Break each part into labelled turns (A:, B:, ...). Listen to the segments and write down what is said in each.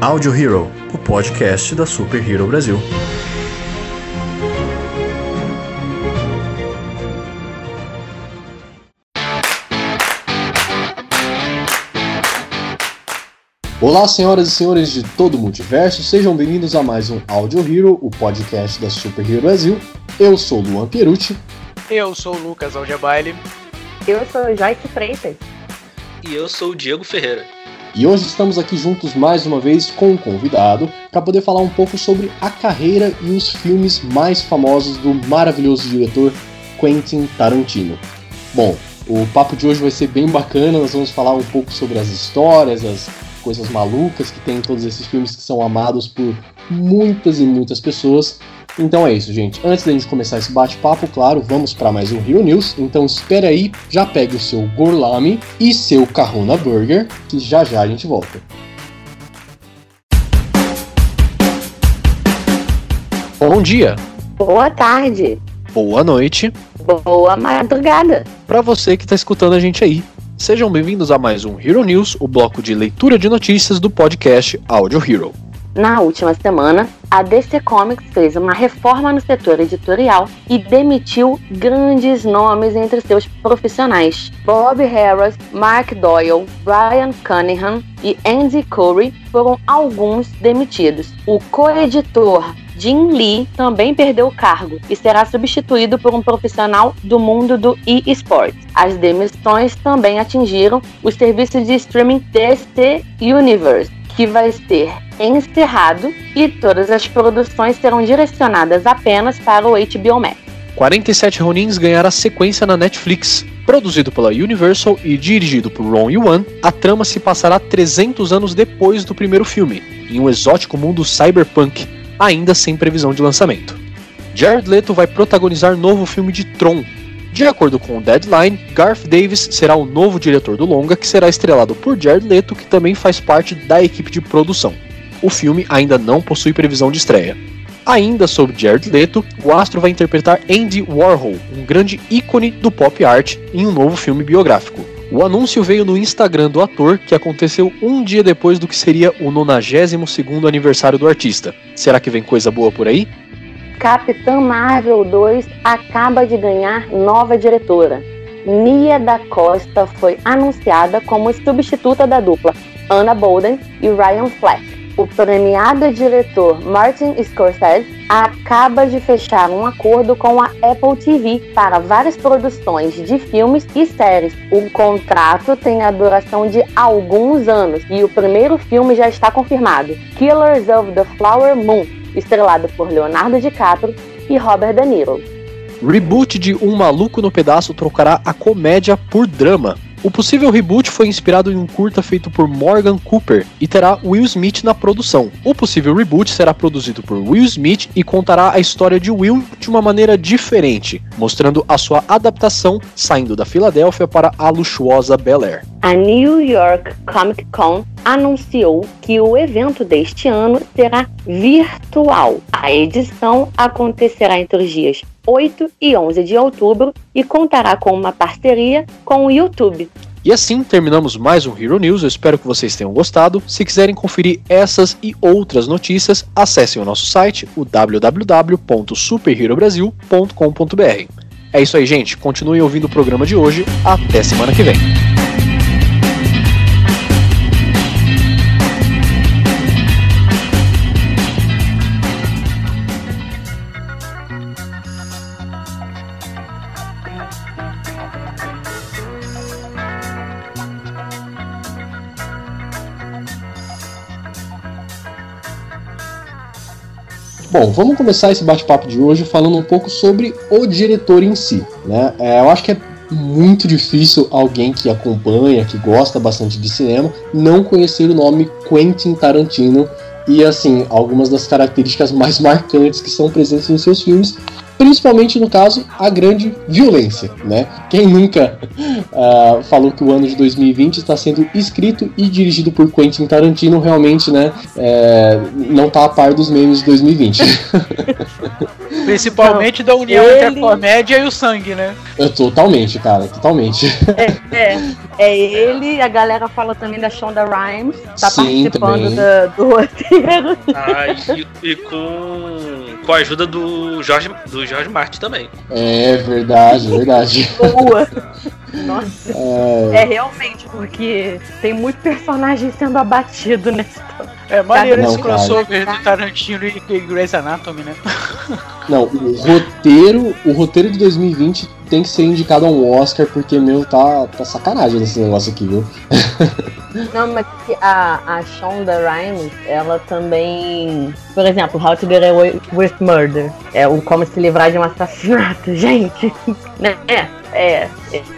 A: Audio Hero, o podcast da Super Hero Brasil.
B: Olá, senhoras e senhores de todo o multiverso, sejam bem-vindos a mais um Audio Hero, o podcast da Super Hero Brasil. Eu sou Luan Pierucci.
C: Eu sou o Lucas Algebaile.
D: Eu sou Joyce Freitas.
E: E eu sou o Diego Ferreira.
B: E hoje estamos aqui juntos mais uma vez com um convidado para poder falar um pouco sobre a carreira e os filmes mais famosos do maravilhoso diretor Quentin Tarantino. Bom, o papo de hoje vai ser bem bacana, nós vamos falar um pouco sobre as histórias, as coisas malucas que tem em todos esses filmes que são amados por muitas e muitas pessoas. Então é isso, gente. Antes da gente começar esse bate-papo, claro, vamos para mais um Hero News. Então espera aí, já pegue o seu Gorlami e seu Kahuna Burger, que já já a gente volta. Bom dia,
D: Boa tarde.
B: boa noite,
D: Boa madrugada.
B: para você que está escutando a gente aí. Sejam bem-vindos a mais um Hero News, o bloco de leitura de notícias do podcast Audio Hero.
D: Na última semana, a DC Comics fez uma reforma no setor editorial e demitiu grandes nomes entre seus profissionais. Bob Harris, Mark Doyle, Brian Cunningham e Andy Curry foram alguns demitidos. O co-editor Jim Lee também perdeu o cargo e será substituído por um profissional do mundo do e-sports. As demissões também atingiram os serviços de streaming DC Universe, que vai ser encerrado e todas as produções serão direcionadas apenas para o HBO Max.
B: 47 Ronins ganhará sequência na Netflix. Produzido pela Universal e dirigido por Ron Yuan, a trama se passará 300 anos depois do primeiro filme, em um exótico mundo cyberpunk, ainda sem previsão de lançamento. Jared Leto vai protagonizar novo filme de Tron. De acordo com o Deadline, Garth Davis será o novo diretor do longa, que será estrelado por Jared Leto, que também faz parte da equipe de produção. O filme ainda não possui previsão de estreia. Ainda sobre Jared Leto, o astro vai interpretar Andy Warhol, um grande ícone do pop art, em um novo filme biográfico. O anúncio veio no Instagram do ator, que aconteceu um dia depois do que seria o 92º aniversário do artista. Será que vem coisa boa por aí?
D: Capitã Marvel 2 acaba de ganhar nova diretora. Nia da Costa foi anunciada como substituta da dupla Anna Bolden e Ryan Fleck. O premiado diretor Martin Scorsese acaba de fechar um acordo com a Apple TV para várias produções de filmes e séries. O contrato tem a duração de alguns anos e o primeiro filme já está confirmado: Killers of the Flower Moon, estrelado por Leonardo DiCaprio e Robert De Niro.
B: Reboot de Um Maluco no Pedaço trocará a comédia por drama. O possível reboot foi inspirado em um curta feito por Morgan Cooper e terá Will Smith na produção. O possível reboot será produzido por Will Smith e contará a história de Will de uma maneira diferente, mostrando a sua adaptação saindo da Filadélfia para a luxuosa Bel Air.
D: A New York Comic Con anunciou que o evento deste ano será virtual. A edição acontecerá entre os dias 8 e 11 de outubro e contará com uma parceria com o YouTube.
B: E assim terminamos mais um Hero News. Eu espero que vocês tenham gostado. Se quiserem conferir essas e outras notícias, acessem o nosso site, o www.superherobrasil.com.br. É isso aí, gente. Continuem ouvindo o programa de hoje. Até semana que vem. Bom, vamos começar esse bate-papo de hoje falando um pouco sobre o diretor em si. Né? É, eu acho que é muito difícil alguém que acompanha, que gosta bastante de cinema, não conhecer o nome Quentin Tarantino e assim algumas das características mais marcantes que são presentes nos seus filmes, principalmente no caso a grande violência, né? Quem nunca uh, falou que o ano de 2020 está sendo escrito e dirigido por Quentin Tarantino realmente, né? É, não tá a par dos memes de 2020.
C: Principalmente da união ele... entre a comédia e o sangue, né?
B: É, totalmente, cara, totalmente.
D: É, é, é ele, a galera fala também da Shonda Rhimes, tá Sim, participando da, do roteiro.
E: Ah, e, e, com, com a ajuda do Jorge, do Jorge Martin também.
B: É verdade, verdade.
D: Boa. Nossa. É... é realmente, porque tem muito personagem sendo abatido nesse
C: é maneiro esse crossover de Tarantino e Grey's Anatomy, né?
B: Não, o roteiro, o roteiro de 2020 tem que ser indicado a um Oscar, porque, meu, tá, tá sacanagem nesse negócio aqui, viu?
D: Não, mas a, a Shonda Rhimes, ela também. Por exemplo, How to Get Away with Murder. É o Como se livrar de um assassinato, gente. Né? É, é,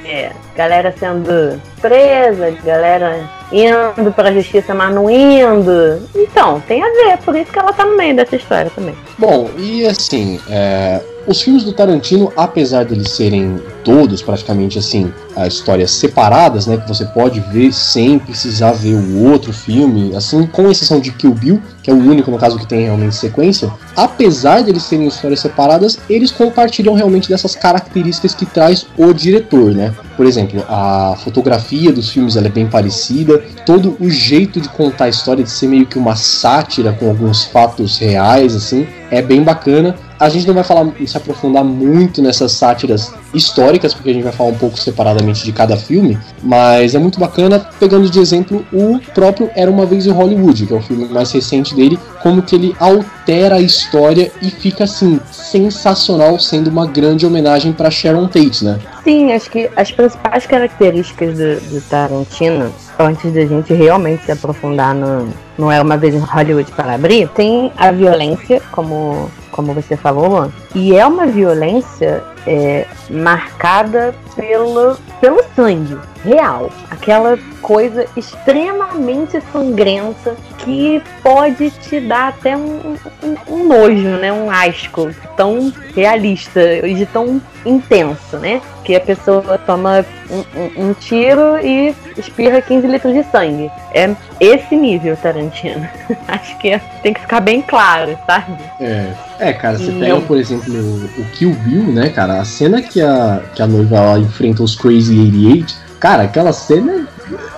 D: é. Galera sendo presa, galera indo pra justiça, mas não indo. Então, tem a ver, por isso que ela tá no meio dessa história também.
B: Bom, e assim, é, os filmes do Tarantino, apesar de eles serem todos praticamente assim, histórias separadas, né, que você pode ver sem precisar ver o outro filme, assim, com exceção de Kill Bill, que é o único no caso que tem realmente sequência, apesar de eles serem histórias separadas, eles compartilham realmente dessas características que traz o diretor, né? Por exemplo, a fotografia dos filmes é bem parecida, todo o jeito de contar a história de ser meio que uma sátira com alguns fatos reais assim, é bem bacana. A gente não vai falar, se aprofundar muito nessas sátiras históricas, porque a gente vai falar um pouco separadamente de cada filme, mas é muito bacana, pegando de exemplo o próprio Era Uma Vez em Hollywood, que é o filme mais recente dele, como que ele altera a história e fica assim, sensacional, sendo uma grande homenagem para Sharon Tate, né?
D: Sim, acho que as principais características do, do Tarantino, antes da gente realmente se aprofundar no, no É Uma Vez em Hollywood para abrir, tem a violência, como como você falou, Luan. E é uma violência é, marcada pelo, pelo sangue real. Aquela coisa extremamente sangrenta que pode te dar até um, um, um nojo, né? Um asco tão realista e tão intenso, né? Que a pessoa toma um, um, tiro e espirra 15 litros de sangue. É esse nível, Tarantino. Acho que é, tem que ficar bem claro, sabe?
B: É, é cara, você e pega, por exemplo, o Kill Bill, né, cara? A cena que a, que a noiva ela enfrenta os Crazy 88, cara, aquela cena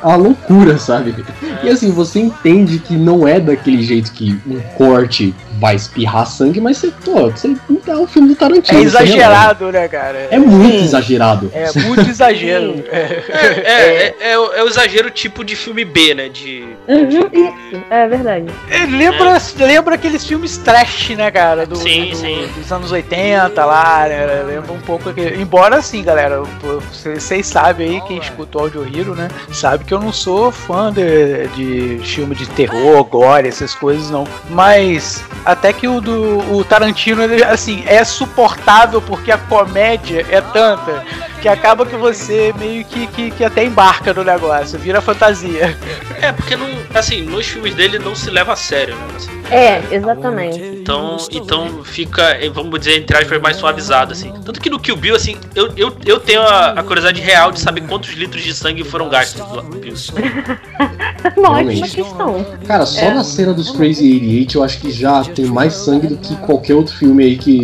B: a loucura, sabe? E assim, você entende que não é daquele jeito que um corte vai espirrar sangue, mas você, pô, você é o filme do Tarantino.
C: É exagerado, né, cara?
B: É muito Sim. exagerado.
C: É muito exagero.
E: é, é, é, é, o, é, o exagero tipo de filme B, né? De.
D: Uhum, isso, é verdade.
C: lembra, lembra aqueles filmes trash, né, cara? Do,
E: sim,
C: do,
E: sim.
C: Dos anos 80 lá, né? Lembra um pouco aquele. Embora assim, galera, vocês sabem aí, quem escuta o Audio Hero, né? Sabe que eu não sou fã de, de filme de terror, gore, essas coisas, não. Mas até que o do o Tarantino, ele, assim, é suportável porque a comédia é tanta que acaba que você meio que, que, que, até embarca no negócio, vira fantasia.
E: É, porque não, assim, nos filmes dele não se leva a sério, né? Assim.
D: É, exatamente.
E: Então, então fica, vamos dizer, entre aspas, mais suavizado, assim. Tanto que no Kill Bill, assim, eu, eu, eu tenho a, a curiosidade real de saber quantos litros de sangue foram gastos no Bill.
D: Uma ótima questão.
B: Cara, só é. na cena dos Crazy 88 eu acho que já tem mais sangue do que qualquer outro filme aí que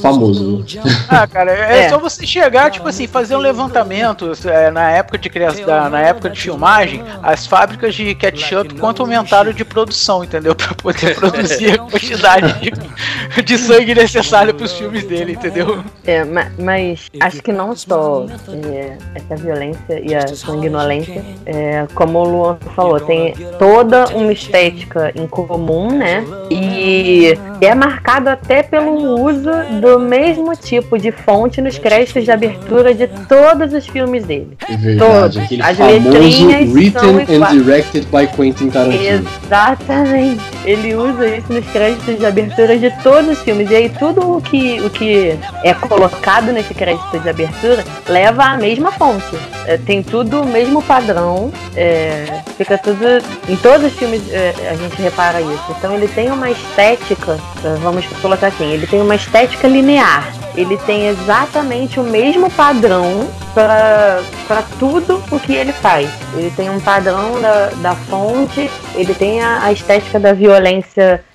B: famoso.
C: Ah, cara, é, é. só você chegar, tipo assim, fazer um levantamento é, na época de criação, na época de filmagem, as fábricas de ketchup quanto aumentaram de produção, entendeu? Pra poder produzir a quantidade de, de sangue necessária para os filmes dele, entendeu?
D: É, mas, mas acho que não só é, essa violência e a sanguinolência, é, como o Luan falou, tem toda uma estética em comum, né? E é marcado até pelo uso do mesmo tipo de fonte nos créditos de abertura de todos os filmes dele.
B: É verdade, aquele As letrinhas written and directed by Quentin Tarantino.
D: Exatamente. Ele usa isso nos créditos de abertura de todos os filmes. E aí tudo o que, o que é colocado nesse crédito de abertura leva à mesma fonte. É, tem tudo o mesmo padrão. É, fica tudo. Em todos os filmes é, a gente repara isso. Então ele tem uma estética, vamos colocar assim, ele tem uma estética linear. ele tem exatamente o mesmo padrão para tudo o que ele faz. Ele tem um padrão da, da fonte, ele tem a, a estética da violência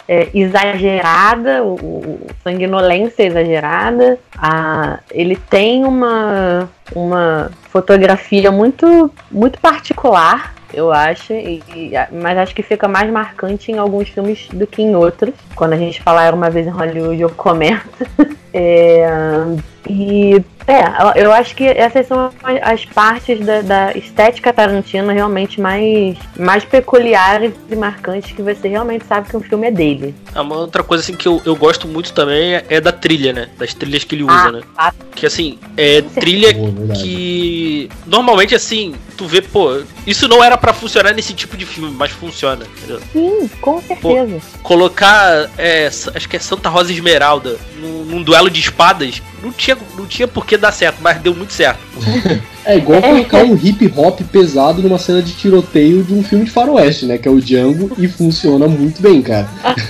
D: é, exagerada, o, sanguinolência exagerada. A, ele tem uma, uma fotografia muito, muito particular eu acho, e, e, mas acho que fica mais marcante em alguns filmes do que em outros. Quando a gente falar uma vez em Hollywood, eu comento. é, e é, eu acho que essas são as partes da, da, estética tarantina realmente mais, mais peculiares e marcantes que você realmente sabe que um filme é dele.
E: É uma outra coisa assim que eu, eu gosto muito também é, é da trilha, né? Das trilhas que ele usa, ah, né? Ah, que assim, é trilha que normalmente assim, tu vê, pô, isso não era para funcionar nesse tipo de filme, mas funciona. Entendeu?
D: Sim, com certeza. Pô,
E: colocar, é, acho que é Santa Rosa Esmeralda num, num duelo de espadas, não tinha, não tinha por que dar certo, mas deu muito certo.
B: É igual é. colocar um hip hop pesado numa cena de tiroteio de um filme de faroeste, né? Que é o Django, e funciona muito bem, cara.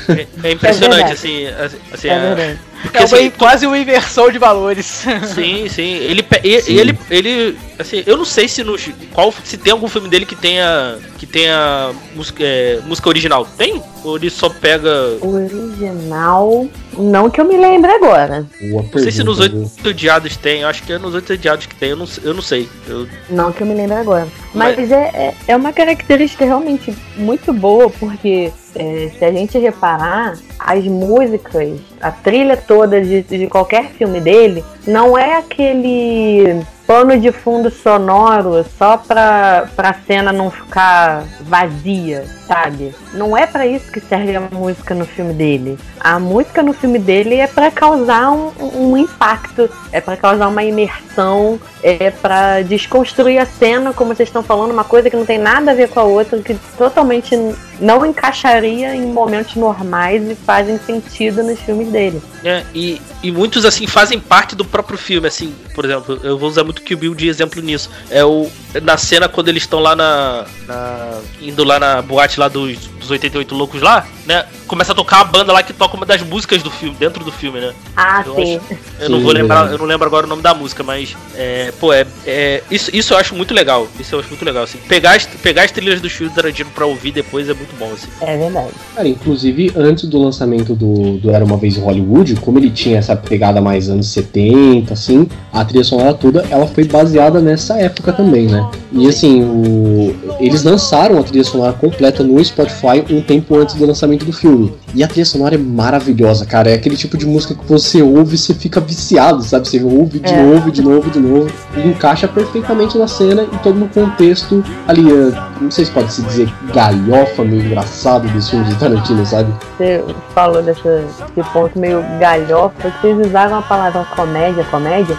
E: É, é impressionante, é assim, assim.
C: É, é porque, é assim, quase uma inversão de valores.
E: Sim, sim. Ele, ele, sim. ele, ele, assim, eu não sei se no qual se tem algum filme dele que tenha que tenha música, é, música original. Tem? Ou ele só pega
D: original? Não que eu me lembre agora.
E: Boa não sei se nos oito diados tem. Eu acho que é nos oito diados que tem. Eu não, eu não sei. Eu...
D: Não que eu me lembre agora. Mas, Mas... É, é, é uma característica realmente muito boa porque é, se a gente reparar, as músicas, a trilha toda de, de qualquer filme dele, não é aquele pano de fundo sonoro só pra, pra cena não ficar vazia, sabe? Não é para isso que serve a música no filme dele. A música no filme dele é para causar um, um, impacto, é para causar uma imersão, é para desconstruir a cena, como vocês estão falando, uma coisa que não tem nada a ver com a outra, que totalmente não encaixaria em momentos normais e fazem sentido nos filmes dele.
E: É, e, e muitos assim fazem parte do próprio filme, assim, por exemplo, eu vou usar muito Kill Bill de exemplo nisso. É o na cena quando eles estão lá na, na, indo lá na boate lá dos, dos 88 loucos lá, né? Começa a tocar a banda lá que toca uma das músicas do filme, dentro do filme, né?
D: Ah, eu sim.
E: Acho, eu sim, não vou lembrar, eu não lembro agora o nome da música, mas é, pô, é, é isso, isso eu acho muito legal. Isso eu acho muito legal assim. Pegar as, pegar as trilhas do filme do Tarantino para ouvir depois é muito bom assim.
D: É verdade.
B: Cara, inclusive antes do lançamento do, do Era uma vez em Hollywood, como ele tinha essa pegada mais anos 70 assim, a trilha sonora toda, ela foi baseada nessa época também, né? E assim, o... eles lançaram a trilha sonora completa no Spotify um tempo antes do lançamento do filme. E a trilha sonora é maravilhosa, cara. É aquele tipo de música que você ouve e você fica viciado, sabe? Você ouve de é. novo, de novo, de novo. E encaixa perfeitamente na cena e todo no contexto ali, é, não sei se pode se dizer galhofa, meio engraçado dos filmes de Tarantino, sabe?
D: Você falou desse, desse ponto meio galhofa, vocês usaram a palavra comédia, comédia,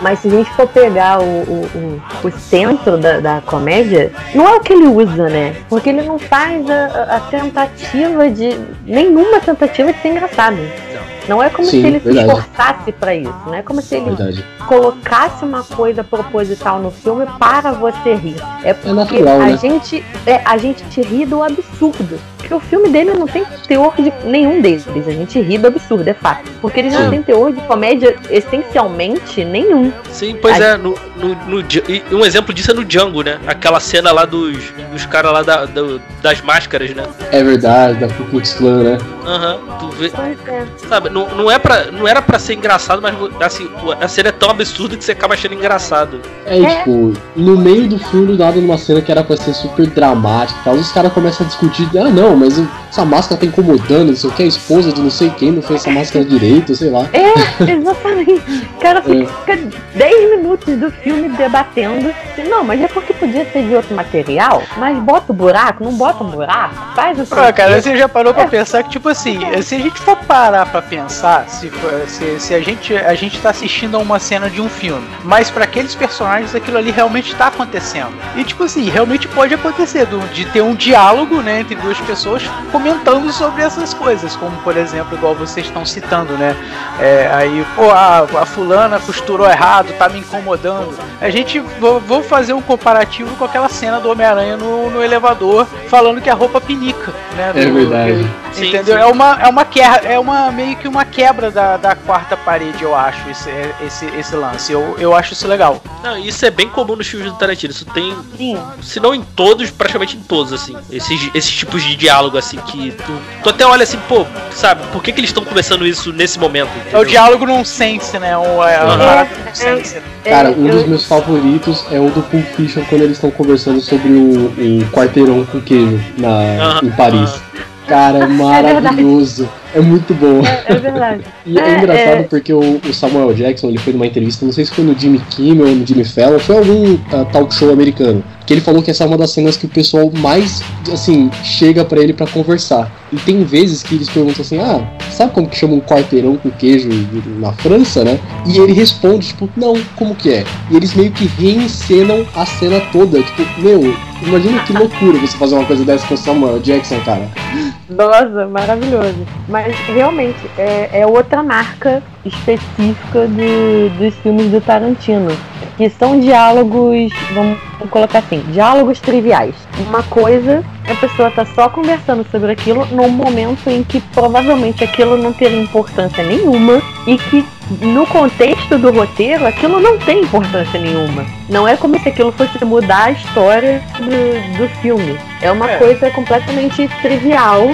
D: mas se a gente for pegar o, o, o, o centro da, da comédia, não é o que ele usa, né? Porque ele não faz a, a tentativa de. nenhuma tentativa de ser engraçado. Não é como Sim, se ele verdade. se esforçasse para isso, não é como se ele verdade. colocasse uma coisa proposital no filme para você rir. É, é porque é natural, a né? gente é, a gente te ri do absurdo. Porque o filme dele não tem teor de nenhum deles. A gente ri do absurdo, é fato. Porque ele não tem teor de comédia essencialmente nenhum.
E: Sim, pois a é. No, no, no, um exemplo disso é no Django, né? Aquela cena lá dos, dos caras lá da, da, das máscaras, né?
B: É verdade, da Ku Klux Klan, né?
E: Aham, uhum, tu vê. É. Sabe, não, não, é pra, não era pra ser engraçado, mas assim, a cena é tão absurda que você acaba achando engraçado.
B: É, é. tipo, no meio do filme, dado numa cena que era pra ser super dramática e tal, os caras começam a discutir, ah não, mas essa máscara tá incomodando, não sei o que, a esposa de não sei quem não fez essa máscara direito, sei lá.
D: É, exatamente. O cara é. fica 10 minutos do filme debatendo. Não, mas é porque podia ser de outro material, mas bota o buraco, não bota o buraco, faz o.
C: Pô, cara, você já parou pra é. pensar que, tipo assim, se a gente for parar pra pensar, se, se, se a, gente, a gente tá assistindo a uma cena de um filme, mas para aqueles personagens aquilo ali realmente tá acontecendo. E, tipo assim, realmente pode acontecer de ter um diálogo, né, entre duas pessoas comentando sobre essas coisas, como por exemplo, igual vocês estão citando, né? É, aí, pô, a, a, fulana costurou errado, tá me incomodando. A gente vou, vou fazer um comparativo com aquela cena do Homem-Aranha no, no elevador falando que a roupa pinica. Né?
B: É verdade.
E: Sim,
C: Entendeu?
E: sim.
C: É uma é uma quebra, é uma meio que uma quebra da, da quarta parede, eu acho, esse, esse, esse lance. Eu, eu acho isso legal.
E: Não, isso é bem comum nos filmes do Tarantino. Isso tem,
D: Sim.
E: se não em todos, praticamente em todos, assim. Esses, esses tipos de diálogo, assim, que tu, tu até olha assim, pô, sabe, por que, que eles estão começando isso nesse momento?
C: É o
E: entendeu?
C: diálogo nonsense, né? O, é, né?
B: Cara,
D: É,
B: um dos meus favoritos é o do Pulp Fiction quando eles estão conversando sobre o, o quarteirão com queijo na,
E: Aham,
B: em Paris. Cara, é maravilhoso. É, muito bom.
D: É verdade.
B: E é,
D: É,
B: engraçado
D: é.
B: porque o, o Samuel Jackson ele foi numa entrevista, não sei se foi no Jimmy Kimmel ou no Jimmy Fallon, foi algum ah, talk show americano, que ele falou que essa é uma das cenas que o pessoal mais, assim, chega pra ele pra conversar. E tem vezes que eles perguntam assim, ah, sabe como que chama um quarteirão com queijo na França, né? E ele responde, tipo, não, como que é? E eles meio que reencenam a cena toda, tipo, meu, imagina que loucura você fazer uma coisa dessa com o Samuel Jackson, cara.
D: Nossa, maravilhoso. Mas realmente é, é outra marca específica do- dos filmes do Tarantino. Que são diálogos, vamos colocar assim, diálogos triviais. Uma coisa, a pessoa tá só conversando sobre aquilo num momento em que provavelmente aquilo não teria importância nenhuma e que no contexto do roteiro aquilo não tem importância nenhuma. Não é como se aquilo fosse mudar a história do, do filme. É uma
C: É.
D: coisa completamente trivial,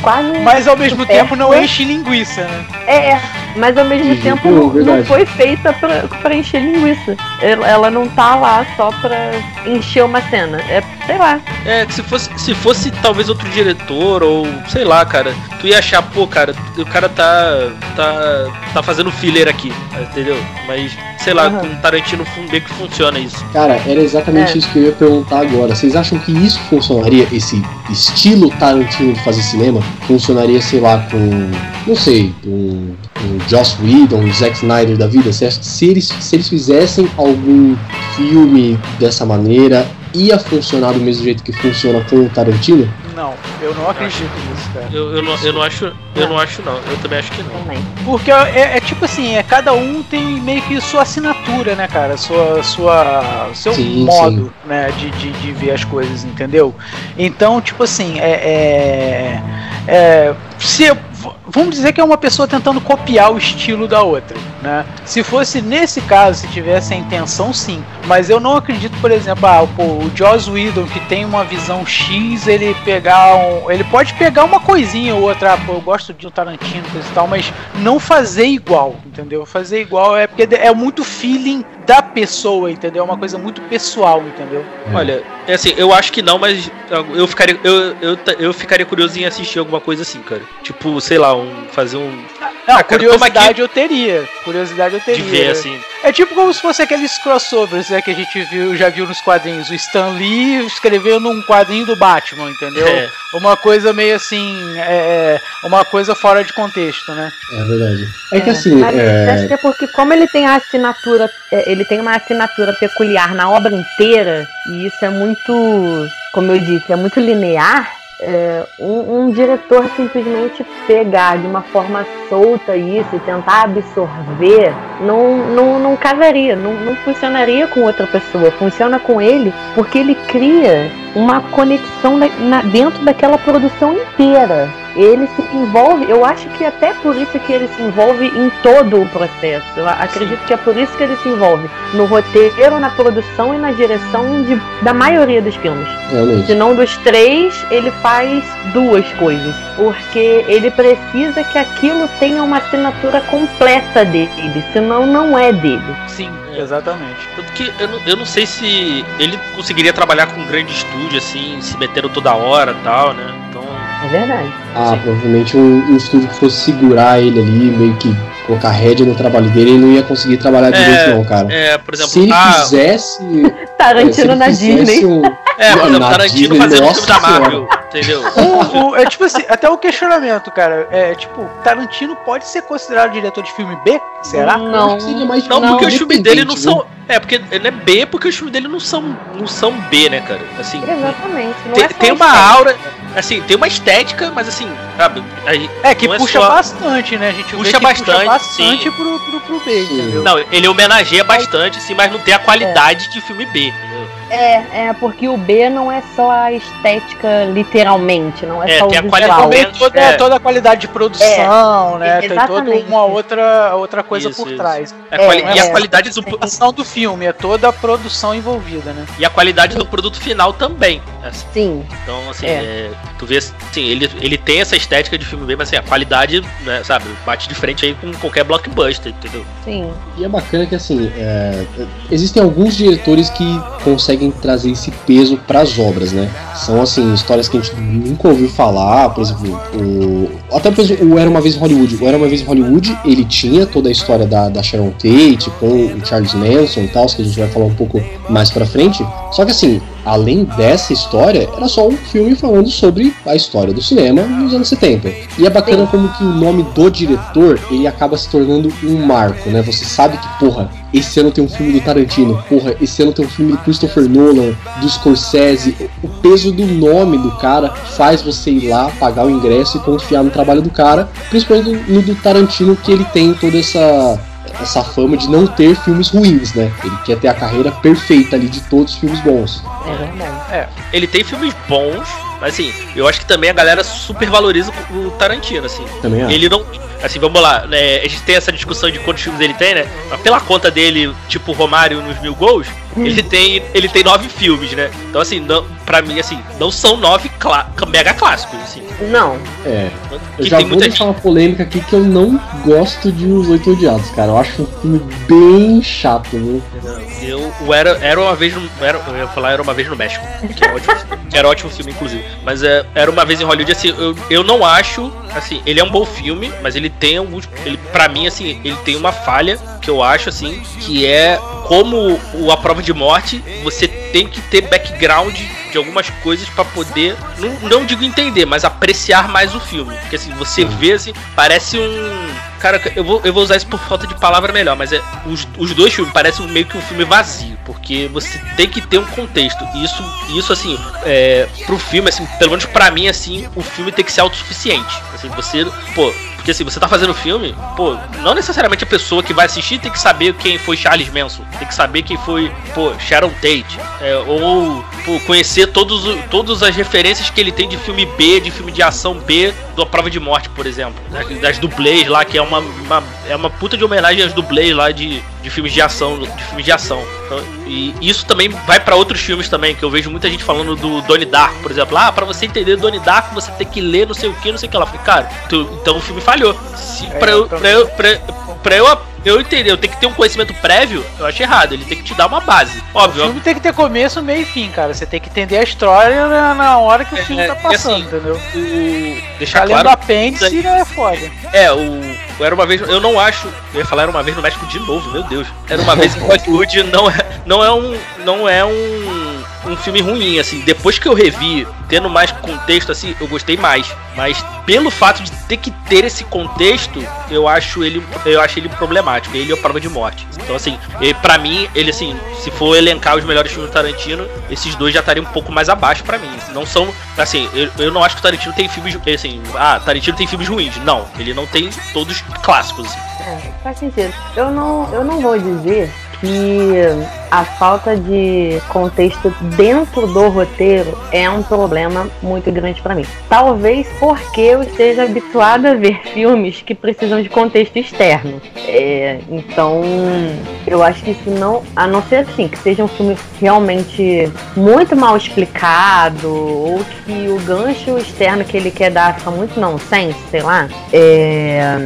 D: quase.
C: Mas ao mesmo tempo não enche linguiça, né?
D: É, mas ao mesmo
B: Sim,
D: tempo não, não foi feita pra, pra encher linguiça. Ela, ela não tá lá só pra encher uma cena. É, sei lá.
E: É, que se fosse, se fosse talvez outro diretor ou sei lá, cara, tu ia achar, pô, cara, o cara tá tá tá fazendo filler aqui, entendeu? Mas sei lá,
D: Aham.
E: com Tarantino meio que funciona isso.
B: Cara, era exatamente
D: É.
B: isso que eu ia perguntar agora. Vocês acham que isso funcionaria, esse estilo Tarantino de fazer cinema, funcionaria, sei lá, com. Não sei, com, com Joss Whedon, o Zack Snyder da vida? Você acha que se eles, se eles fizessem algum filme dessa maneira, ia funcionar do mesmo jeito que funciona com o Tarantino?
C: Não, eu não acredito nisso, cara.
E: Eu, eu, não, eu não acho, eu não acho não. Eu também acho que não.
D: Também.
C: Porque é, é tipo assim, é cada um tem meio que sua assinatura, né, cara? Sua, sua, seu
B: Sim,
C: modo, né, de, de, de ver as coisas, entendeu? Então, tipo assim, é, é, é se vamos dizer que é uma pessoa tentando copiar o estilo da outra, né? Se fosse nesse caso, se tivesse a intenção, sim. Mas eu não acredito, por exemplo, ah, pô, o Joss Whedon que tem uma visão X, ele pegar um, ele pode pegar uma coisinha ou outra, ah, pô, eu gosto de um Tarantino coisa e tal, mas não fazer igual, entendeu? Fazer igual é porque é muito feeling da pessoa, entendeu? É uma coisa muito pessoal, entendeu?
E: Olha, é assim, eu acho que não, mas eu ficaria, eu, eu, eu ficaria curioso em assistir alguma coisa assim, cara. Tipo, sei lá, um, fazer um. Ah, cara,
C: curiosidade eu teria. Curiosidade eu
E: De
C: teria.
E: ver, assim.
C: É tipo como se fosse aqueles crossovers né, que a gente viu, já viu nos quadrinhos. O Stan Lee escrevendo um quadrinho do Batman, entendeu?
E: É.
C: Uma coisa meio assim, é, uma coisa fora de contexto, né?
B: É verdade. É que assim,
D: Mas
B: é,
D: acho que é porque como ele tem a assinatura, é, ele tem uma assinatura peculiar na obra inteira, e isso é muito, como eu disse, é muito linear, é, um, um diretor simplesmente pegar de uma forma solta isso e tentar absorver, não, não, não casaria, não, não funcionaria com outra pessoa. Funciona com ele porque ele cria uma conexão na- na- dentro daquela produção inteira. Ele se envolve, eu acho que até por isso que ele se envolve em todo o processo. Eu acredito que é por isso que ele se envolve no roteiro, na produção e na direção de, da maioria dos filmes.
B: realmente.
D: Se não dos três, ele faz duas coisas. Porque ele precisa que aquilo tenha uma assinatura completa dele, senão não é dele.
C: Sim,
E: É.
C: exatamente.
E: Tanto que eu não, eu não sei se ele conseguiria trabalhar com um grande estúdio, assim, se metendo toda hora e tal, né? Então.
D: É verdade.
B: Ah, provavelmente um, um estúdio que fosse segurar ele ali, meio que colocar rédea no trabalho dele, ele não ia conseguir trabalhar direito, não, cara.
E: É, por exemplo,
B: se ele
E: ah,
B: fizesse. é, se
D: Tarantino
B: ele
D: na Disney.
B: um-
E: é, por exemplo, Tarantino fazendo
B: nossa
E: filme da. Marvel, entendeu?
C: O- o- é tipo assim, até o questionamento, cara. É tipo, Tarantino pode ser considerado diretor de filme B? Será?
D: Não.
B: mais
E: Não, porque os filmes dele não são. É, porque ele é B, porque os filmes dele não são, não são B, né, cara? Assim,
D: Exatamente. Não
E: tem,
D: é
E: tem uma
D: estética.
E: aura, assim, tem uma estética, mas assim, sabe? aí-
C: É, que
E: Não é
C: puxa
E: só-
C: bastante, né? A gente
E: Puxa
C: que
E: bastante,
C: puxa bastante
E: sim.
C: pro, pro, pro B,
B: Sim.
C: entendeu?
E: não, ele homenageia bastante, assim, mas não tem a qualidade de filme B?
D: É, é, porque o B não é só a estética literalmente, não é,
E: É,
D: só o
E: tem a
D: visual.
E: qualidade-
C: Também toda,
E: É.
C: toda a qualidade de produção,
D: É,
C: né? Tem toda
D: exatamente.
C: uma outra, outra coisa
E: Isso,
C: por
E: isso.
C: trás.
E: Quali-
D: É,
E: e a
D: é.
E: qualidade do,
C: A ação do filme, é toda a produção envolvida, né?
E: e a qualidade do produto final também. assim.
D: Sim,
E: Então, assim,
D: É.
E: é, tu vê assim, ele, ele tem essa estética de filme B, mas assim, a qualidade, né, sabe, bate de frente aí com qualquer blockbuster, entendeu?
D: sim.
B: E é bacana que assim, é, existem alguns diretores que conseguem trazer esse peso para as obras, né? São assim, histórias que a gente nunca ouviu falar, por exemplo, o, até por exemplo, o Era Uma Vez Hollywood. O Era Uma Vez Hollywood, ele tinha toda a história da, da Sharon Tate com o Charles Manson e tal, que a gente vai falar um pouco mais pra frente. Só que assim, além dessa história, era só um filme falando sobre a história do cinema nos anos 70. E é bacana como que o nome do diretor, ele acaba se tornando um marco, né? Você sabe que, porra, esse ano tem um filme do Tarantino, porra, esse ano tem um filme do Christopher Nolan, do Scorsese. O peso do nome do cara faz você ir lá, pagar o ingresso e confiar no trabalho do cara, principalmente no do Tarantino, que ele tem toda essa essa fama de não ter filmes ruins, né? Ele quer ter a carreira perfeita ali de todos os filmes bons.
D: É verdade.
E: Ele tem filmes bons, mas assim, eu acho que também a galera super valoriza o Tarantino, assim.
B: Também acho.
E: Ele não. Assim, vamos lá, né? A gente tem essa discussão de quantos filmes ele tem, né? Mas pela conta dele, tipo Romário nos mil gols, ele tem, ele tem nove filmes, né? Então, assim, não, pra mim, assim, não são nove clá- mega clássicos, assim.
D: Não,
B: É. Eu
E: Que
B: já
E: tem
B: vou
E: muita
B: deixar uma polêmica aqui que eu não gosto de Os Oito Odiados, cara. Eu acho um filme bem chato, viu?
E: Eu, o era, era uma vez no. Era, eu ia falar Era uma vez no México. Que é ótimo, que era ótimo filme, inclusive. Mas é, era uma vez em Hollywood, assim, eu, eu não acho. Assim, ele é um bom filme, mas ele tem alguns. Ele, pra mim, assim, ele tem uma falha que eu acho, assim, que é como o A Prova de Morte, você tem que ter background de algumas coisas pra poder. Não, não digo entender, mas apreciar mais o filme. Porque assim, você vê assim, parece um. Cara, eu vou, eu vou usar isso por falta de palavra melhor, mas é os, os dois filmes parecem meio que um filme vazio, porque você tem que ter um contexto. E isso, isso assim, é, pro filme, assim, pelo menos pra mim, assim, o filme tem que ser autossuficiente. Assim, você, pô, porque assim, você tá fazendo filme, pô, não necessariamente a pessoa que vai assistir tem que saber quem foi Charles Manson, tem que saber quem foi, pô, Sharon Tate, é, ou pô, conhecer todos, todas as referências que ele tem de filme B, de filme de ação B, do A Prova de Morte, por exemplo, das, das dublês lá, que é uma, uma- é uma puta de homenagem às dublês lá de, de filmes de ação, de filmes de ação. Então, e isso também vai pra outros filmes também, que eu vejo muita gente falando do Donnie Darko, por exemplo. Ah, pra você entender Donnie Darko, você tem que ler não sei o que, não sei o que lá. Falei, cara, tu- então o filme falhou. Se,
C: É,
E: pra, eu,
C: eu
E: pra, eu, pra, pra eu, eu entender, eu tenho que ter um conhecimento prévio, eu acho errado. Ele tem que te dar uma base.
C: O
E: Óbvio,
C: filme tem que ter começo, meio e fim, cara. Você tem que entender a história na, hora que o
E: É,
C: filme tá
E: e
C: passando,
E: assim,
C: entendeu?
E: o. Deixar
C: Tá lendo
E: claro.
C: apêndice é foda.
E: É, o, o Era uma vez. Eu não acho. Eu ia falar Era uma vez no México de novo, meu Deus. Era uma vez em Hollywood não é, não é um. Não é um. Um filme ruim, assim. Depois que eu revi, tendo mais contexto, assim, eu gostei mais. Mas pelo fato de ter que ter esse contexto, eu acho ele. Eu acho ele problemático. Ele é a prova de morte. Então, assim, pra mim, ele assim, se for elencar os melhores filmes do Tarantino, esses dois já estariam um pouco mais abaixo pra mim. Não são. Assim, eu, eu não acho que o Tarantino tem filmes. Assim, ah, Tarantino tem filmes ruins. Não, ele não tem todos clássicos. Assim.
D: É, faz sentido. Eu não, eu não vou dizer que a falta de contexto dentro do roteiro é um problema muito grande pra mim. Talvez porque eu esteja habituada a ver filmes que precisam de contexto externo. É, então, eu acho que isso não, a não ser assim, que seja um filme realmente muito mal explicado ou que o gancho externo que ele quer dar fica muito nonsense, sei lá. É,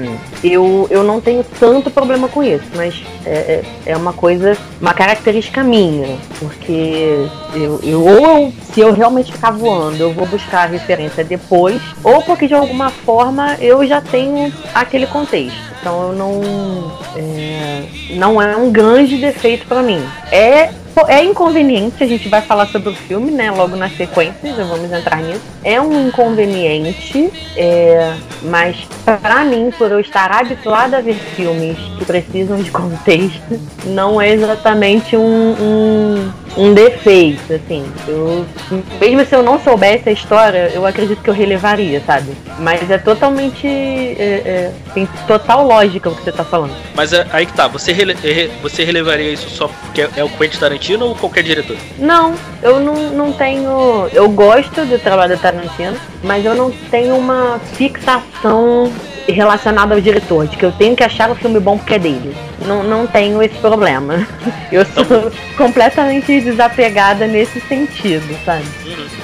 D: eu, eu não tenho tanto problema com isso, mas é- é uma coisa, uma característica minha, porque eu, eu- ou eu, se eu realmente ficar voando, eu vou buscar a referência depois, ou porque de alguma forma eu já tenho aquele contexto. Então eu não. é, não é um grande defeito pra mim. É É inconveniente, a gente vai falar sobre o filme, né? Logo na sequência, já vamos entrar nisso. É um inconveniente, é, mas pra mim, por eu estar habituada a ver filmes que precisam de contexto, não é exatamente um, um, um defeito, assim. Eu, mesmo se eu não soubesse a história, eu acredito que eu relevaria, sabe? Mas é totalmente. É, é, tem total lógica o que você tá falando.
E: Mas é, aí que tá, você, rele, é, você relevaria isso só porque é o Quentin Tarantino ou qualquer diretor?
D: Não, eu não, não tenho. Eu gosto do trabalho do Tarantino, mas eu não tenho uma fixação relacionada ao diretor, de que eu tenho que achar o filme bom porque é dele. Não, não tenho esse problema. Eu sou completamente desapegada nesse sentido, sabe?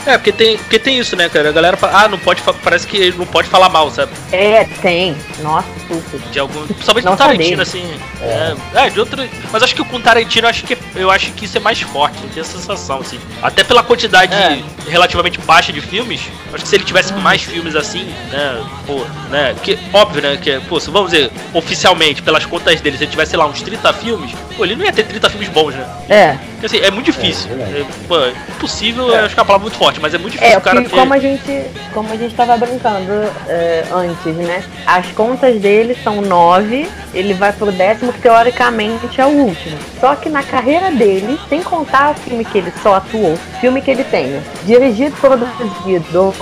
E: É, porque tem, porque tem isso, né, cara? A galera fala, ah, não pode parece que não pode falar mal, sabe?
D: É, tem. Nossa, super.
E: De algum. Principalmente do Tarantino, assim. É. é, de outro. Mas acho que com Tarantino acho que eu acho que isso é mais forte, eu tenho a sensação, assim. Até pela quantidade é. relativamente baixa de filmes, acho que se ele tivesse mais filmes assim, né, pô, né? Que, óbvio, né? Que, pô, se vamos dizer, oficialmente, pelas contas dele, se ele tivesse, sei lá, uns 30 filmes, pô, ele não ia ter 30 filmes bons, né?
D: É.
E: Porque, assim, é muito difícil. É, é, pô, impossível, é. acho que é uma palavra muito forte, mas é muito difícil
D: é, o cara ter... como a gente Como a gente tava brincando é, antes, né? As contas dele são 9, ele vai pro décimo, que teoricamente é o último. Só que na carreira dele, sem contar o filme que ele só atuou, filme que ele tenha, dirigido, produzido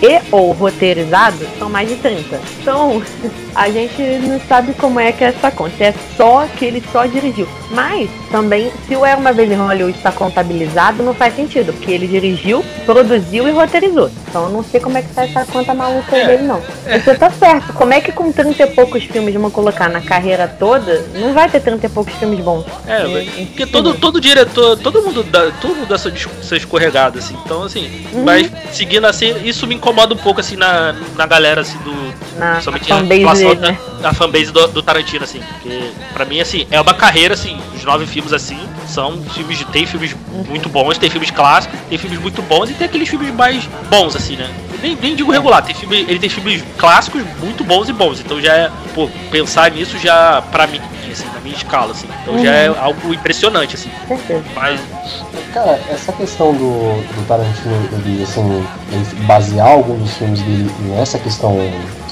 D: e ou roteirizado, são mais de 30. Então, a gente não sabe como é que é essa conta. É só que ele só dirigiu. Mas, também, se o Era Uma Vez em Hollywood está contabilizado, não faz sentido, porque ele dirigiu, produziu e roteirizou. Então, eu não sei como é que tá essa conta maluca é. dele, não. É. Você tá certo. Como é que com 30 e poucos filmes vão colocar na carreira toda, não vai ter 30 e poucos filmes bons?
E: É, é porque todo, todo diretor, todo mundo dá, todo mundo dá sua, sua escorregada, assim. Então, assim, uhum. mas seguindo assim, isso me incomoda um pouco, assim, na, na galera, assim, do.
D: Na fanbase dele, né?
E: da fanbase do, do, Tarantino, assim. Porque, pra mim, assim, é uma carreira, assim, os nove filmes, assim, são filmes de. Tem filmes muito bons, tem filmes clássicos, tem filmes muito bons e tem aqueles filmes mais bons, assim, né? Nem, nem digo regular, tem filme, ele tem filmes clássicos muito bons e bons. Então já é, pô, pensar nisso já, pra mim, assim, na minha escala, assim. Então uhum. já é algo impressionante, assim. Mas.
B: Cara, essa questão do, do Tarantino, ele, assim, ele basear alguns dos filmes dele nessa questão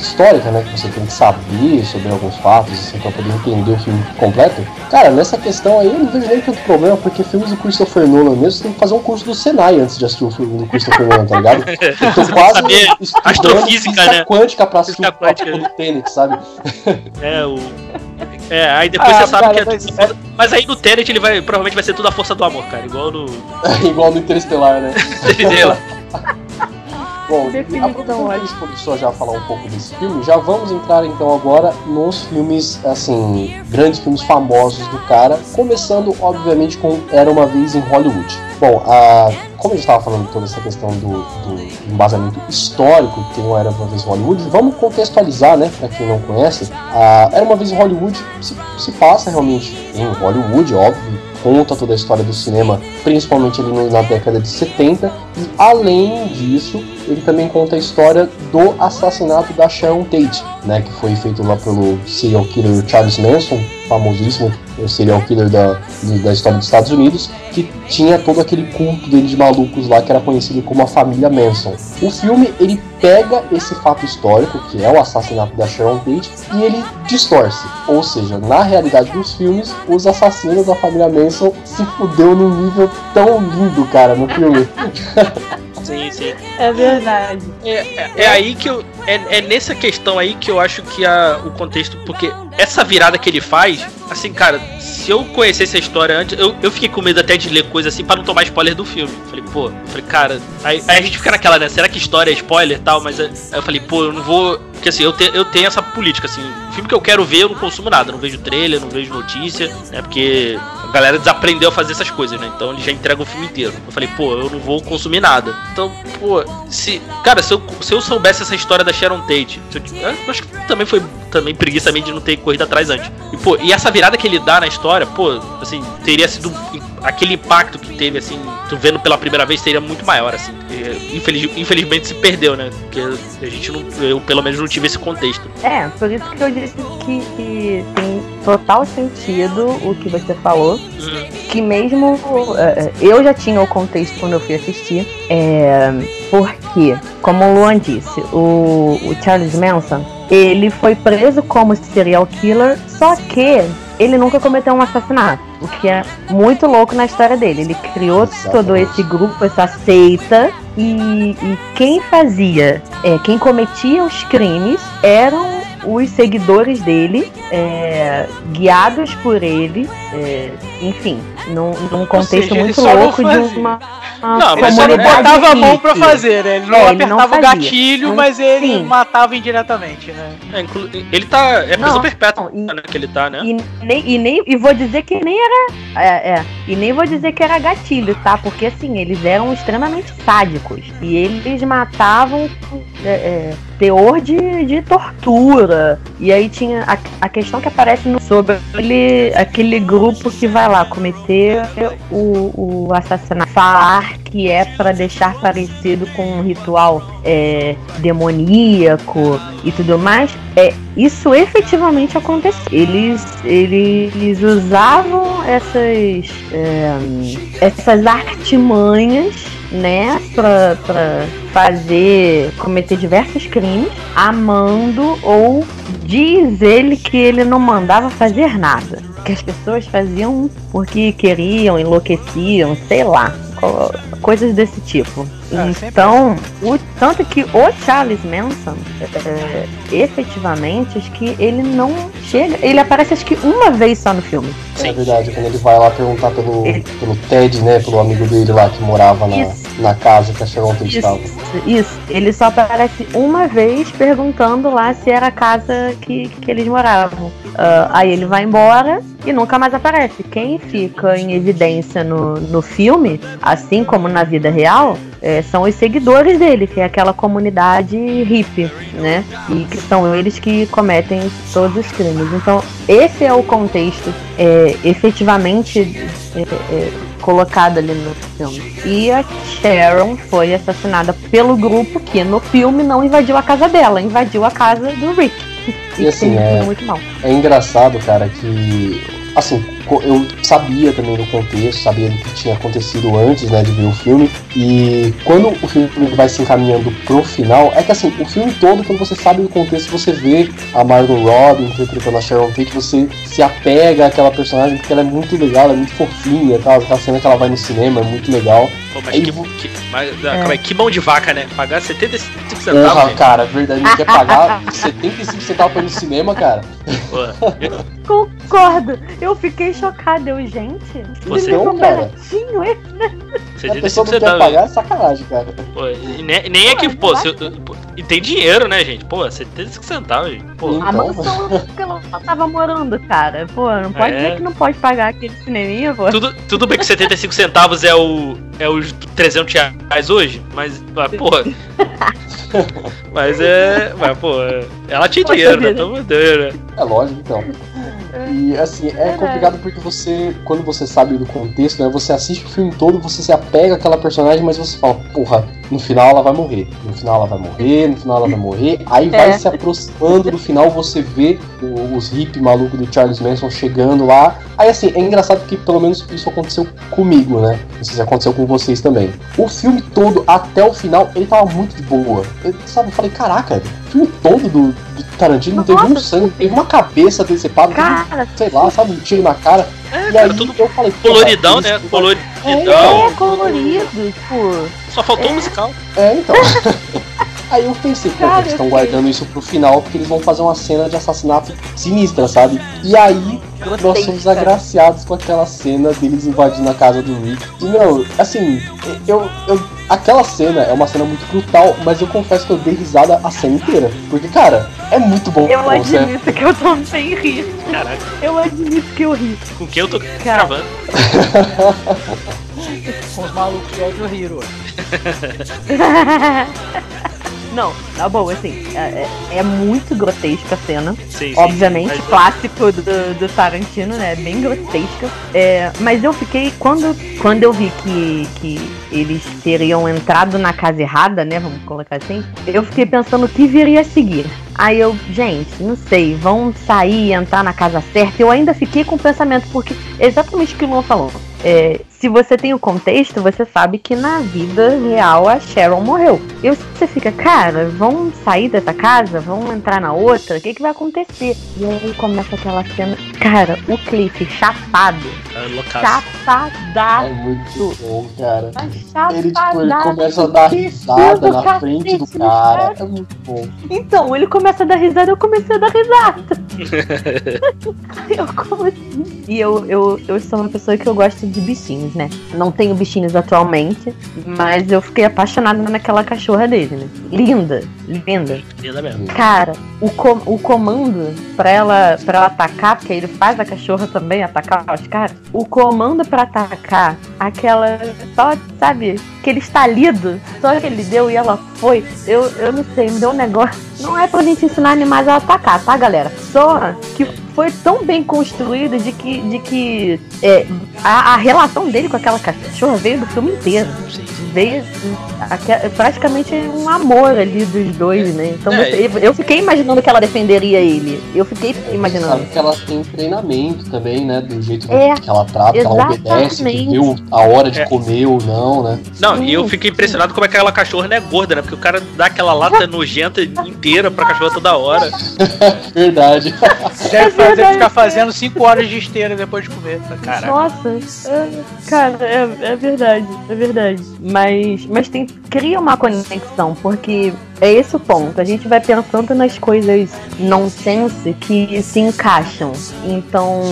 B: histórica, né? Que você tem que saber sobre alguns fatos, assim, pra poder entender o filme completo. Cara, nessa questão aí eu não vejo nem tanto problema, porque filmes do Christopher Nolan mesmo, você tem que fazer um curso do Senai antes de assistir o filme do Christopher Nolan, tá ligado? Eu tô quase
E: astrofísica, né?
B: quântica pra assistir o quântica. do Tenet, sabe?
E: É, o... É, aí depois ah, você sabe cara, que é mas, tudo... mas aí no Tenet ele vai, provavelmente vai ser tudo a força do amor, cara, igual no...
B: igual no Interestelar, né?
E: Interestelar.
B: Bom, aproveitando a gente começou já a falar um pouco desse filme, já vamos entrar então agora nos filmes, assim, grandes filmes famosos do cara, começando obviamente com Era Uma Vez em Hollywood. Bom, a, como a gente estava falando toda essa questão do, do, embasamento histórico que tem o Era Uma Vez em Hollywood, vamos contextualizar, né, para quem não conhece. A Era Uma Vez em Hollywood se, se passa realmente em Hollywood, óbvio, conta toda a história do cinema, principalmente ali na década de 70, e além disso, ele também conta a história do assassinato da Sharon Tate, né, que foi feito lá pelo serial killer Charles Manson, famosíssimo serial killer da, da história dos Estados Unidos, que tinha todo aquele culto dele de malucos lá que era conhecido como a família Manson. O filme ele pega esse fato histórico, que é o assassinato da Sharon Tate, e ele distorce. Ou seja, na realidade dos filmes, os assassinos da família Manson se fudeu num nível tão lindo, cara, no filme.
E: Sim, sim.
D: É verdade.
E: É, é, é, aí que eu. É, é nessa questão aí que eu acho que a, o contexto. Porque essa virada que ele faz, assim, cara, se eu conhecesse a história antes, eu, eu fiquei com medo até de ler coisa assim para não tomar spoiler do filme. Falei, pô, falei, cara. Aí, aí, a gente fica naquela, né? Será que história é spoiler e tal? Mas aí eu falei, pô, eu não vou. Porque assim, eu, te, eu tenho essa política, assim, filme que eu quero ver, eu não consumo nada, não vejo trailer, não vejo notícia, né? Porque a galera desaprendeu a fazer essas coisas, né? Então ele já entrega o filme inteiro. Eu falei, pô, eu não vou consumir nada. Então, pô, se. Cara, se eu, se eu soubesse essa história da Sharon Tate, eu, eu acho que também foi também preguiça também de não ter corrido atrás antes. E, pô, e essa virada que ele dá na história, pô, assim, teria sido. Aquele impacto que teve, assim, tu vendo pela primeira vez, seria muito maior, assim. Infeliz, infelizmente se perdeu, né? Porque a gente não. Eu pelo menos não tive esse contexto.
D: É, por isso que eu disse que, que tem total sentido o que você falou. Uhum. Que mesmo. Uh, eu já tinha o contexto quando eu fui assistir. É, porque, como o Luan disse, o, o Charles Manson ele foi preso como serial killer, só que ele nunca cometeu um assassinato, o que é muito louco na história dele. Ele criou Exatamente. todo esse grupo, essa seita, e, e quem fazia, é, quem cometia os crimes eram os seguidores dele, é, guiados por ele, é, enfim, num, num contexto
C: seja,
D: muito
C: não
D: louco de uma, uma
C: Não, mas só não botava a mão pra fazer, né? Ele não
D: É, ele não
C: apertava o
D: fazia.
C: gatilho,
D: Mas,
C: ele
D: sim.
C: matava indiretamente, né?
E: É, inclu- ele tá. É prisão
D: Não,
E: perpétua,
D: não,
E: né? Que ele tá, né?
D: E nem, e nem e vou dizer que nem era é, é, e nem vou dizer que era gatilho, tá? Porque assim eles eram extremamente sádicos e eles matavam é, é, teor de, de tortura e aí tinha a, a questão que aparece no, sobre aquele, grupo que vai lá cometer o, o assassinato falar que é para deixar parecido com um ritual é, demoníaco e tudo mais é isso efetivamente aconteceu. Eles, eles usavam essas, é, essas artimanhas, né, pra, pra fazer, cometer diversos crimes, amando ou diz ele que ele não mandava fazer nada. Que as pessoas faziam porque queriam, enlouqueciam, sei lá, co- coisas desse tipo.
C: Ah, sempre
D: então, o, tanto que o Charles Manson, é, efetivamente, acho que ele não chega. Ele aparece acho que uma vez só no filme.
E: Sim.
B: É verdade, quando ele vai lá perguntar pelo,
D: Ele-
B: pelo Ted, né? Pelo amigo dele lá que morava na,
D: Isso.
B: na casa que a Sharon Tate
D: Isso,
B: estava.
D: isso. Ele só aparece uma vez perguntando lá se era a casa que, que eles moravam. Ah, aí ele vai embora e nunca mais aparece. Quem fica em evidência no, no filme, assim como na vida real, é, são os seguidores dele, que é aquela comunidade hippie, né? E que são eles que cometem todos os crimes. Então, esse é o contexto é, efetivamente é, é, colocado ali no filme. E a Sharon foi assassinada pelo grupo que no filme não invadiu a casa dela, invadiu a casa do Rick.
B: E assim,
D: tem
B: é-
D: muito mal.
B: É engraçado, cara, que. Assim, eu sabia também do contexto, sabia do que tinha acontecido antes, né, de ver o filme. E quando o filme vai se encaminhando pro final, é que assim, o filme todo, quando você sabe do contexto, você vê a Margot Robbie interpretando a Sharon Tate, você se apega àquela personagem porque ela é muito legal, ela é muito fofinha e tal. Aquela cena que ela vai no cinema é muito legal.
E: Pô, mas
B: Aí
E: que, que, mas, ah, calma aí, que mão de vaca, né? Pagar 75 centavos,
B: Porra,
E: gente.
B: cara, verdade, ele quer pagar 75 centavos pra ir no cinema, cara.
E: Pô,
D: Concordo. Eu fiquei chocada. Eu, gente,
E: Você-
D: ficou
B: Não, cara.
D: baratinho,
B: a
E: 75
B: pessoa não quer
E: centavos.
B: pagar, é sacanagem, cara.
E: Pô, e nem, nem é que, pô, se, eu- pô, e tem dinheiro, né, gente? Pô, 75 centavos, gente. Pô,
B: Sim.
D: A
B: Então,
D: mansão que ela tava morando, cara. Pô, não pode
E: É.
D: dizer que não pode pagar aquele cineminha, pô.
E: tudo, tudo bem que 75 centavos é o é os 300 reais hoje, mas, mas pô. mas é. Mas, pô, é- ela tinha dinheiro, né?
D: vida.
E: Tamo doido, né?
B: É lógico, então. E assim, é complicado porque você, quando você sabe do contexto, né? Você assiste o filme todo, você se apega àquela personagem, mas você fala, porra, no final ela vai morrer. No final ela vai morrer, no final ela vai morrer. Aí vai
D: É.
B: se aproximando do final, você vê o- os hip malucos do Charles Manson chegando lá. Aí assim, é engraçado que pelo menos isso aconteceu comigo, né? Não sei se aconteceu com vocês também. O filme todo, até o final, ele tava muito de boa. Eu, sabe, eu falei, caraca, filme todo do, do Tarantino não teve um sangue, teve uma cabeça decepada, teve um
D: Cara,
B: sei lá, sabe, um tiro na cara.
E: É,
B: e
E: cara,
B: aí
E: tudo
B: eu falei,
E: coloridão, né? Coloridão.
D: é colorido, tipo.
E: Só faltou o musical.
B: É, então. aí eu pensei, pô,
D: Cara,
B: eles estão guardando isso pro final porque eles vão fazer uma cena de assassinato sinistra, sabe? E aí nós somos agraciados com aquela cena deles invadindo a casa do Rick. E, meu, assim, eu, eu. Aquela cena é uma cena muito brutal, mas eu confesso que eu dei risada a cena inteira. Porque, cara, é muito bom.
D: Eu
B: você-
D: admito que eu também ri.
E: Caraca,
D: Eu admito que eu ri.
E: com quem eu tô
D: Cara.
E: gravando?
C: Com os malucos de Audio Hero.
D: Não, tá bom, assim, é, é- é muito grotesca a cena.
E: Sim, sim.
D: Obviamente,
E: é.
D: clássico do, do Tarantino, né? Bem grotesca. É, mas eu fiquei. Quando, quando eu vi que, que eles teriam entrado na casa errada, né? Vamos colocar assim. Eu fiquei pensando o que viria a seguir. Aí eu, gente, não sei, vão sair e entrar na casa certa. Eu ainda fiquei com o pensamento, porque é exatamente o que o Luan falou. É, se você tem o contexto, você sabe que na vida real a Sharon morreu. E você fica, cara, vão sair dessa casa? Vão entrar na outra? O que, que vai acontecer? E aí começa aquela cena. Cara, o Cliff chapado.
E: É loucaço.
D: Chapadaço.
B: É muito bom, cara.
D: Tá
B: Ele, tipo, ele começa a dar risada na
D: cacete,
B: frente do
D: cara.
B: cara. É muito bom.
D: Então, ele começa a dar risada, eu comecei a dar risada. eu comecei. E eu, eu, eu sou uma pessoa que eu gosto de bichinhos, né? Não tenho bichinhos atualmente, mas eu fiquei apaixonada naquela cachorra dele, né? Linda, linda.
E: Linda mesmo.
D: Cara, o, com, o comando pra ela, pra ela atacar, porque ele faz a cachorra também atacar os caras. O comando pra atacar, aquela. Só, sabe, aquele estalido, só que ele deu e ela foi. Eu, eu não sei, me deu um negócio. Não é pra gente ensinar animais a atacar, tá, galera? Só que foi tão bem construído de que, de que é, a, a relação dele com aquela cachorra veio do filme inteiro. Veio aque- praticamente um amor ali dos dois, né? Então
E: É,
D: você- eu fiquei imaginando que ela defenderia ele. Eu fiquei imaginando.
B: Sabe que ela tem treinamento também, né? Do jeito
D: É,
B: que ela trata, que ela obedece,
D: exatamente.
B: viu a hora de
E: É.
B: comer ou não, né?
E: Não, e eu fiquei impressionado como é que aquela cachorra não é gorda, né? Porque o cara dá aquela lata nojenta inteira pra cachorra toda hora.
B: Verdade.
C: Deve fazer,
D: verdade.
C: ficar fazendo 5 horas de esteira depois de comer. Caraca.
D: Nossa, é, cara, é, é verdade, é verdade. Mas, mas tem, cria uma conexão, porque é esse o ponto. A gente vai pensando nas coisas nonsense que se encaixam. Então,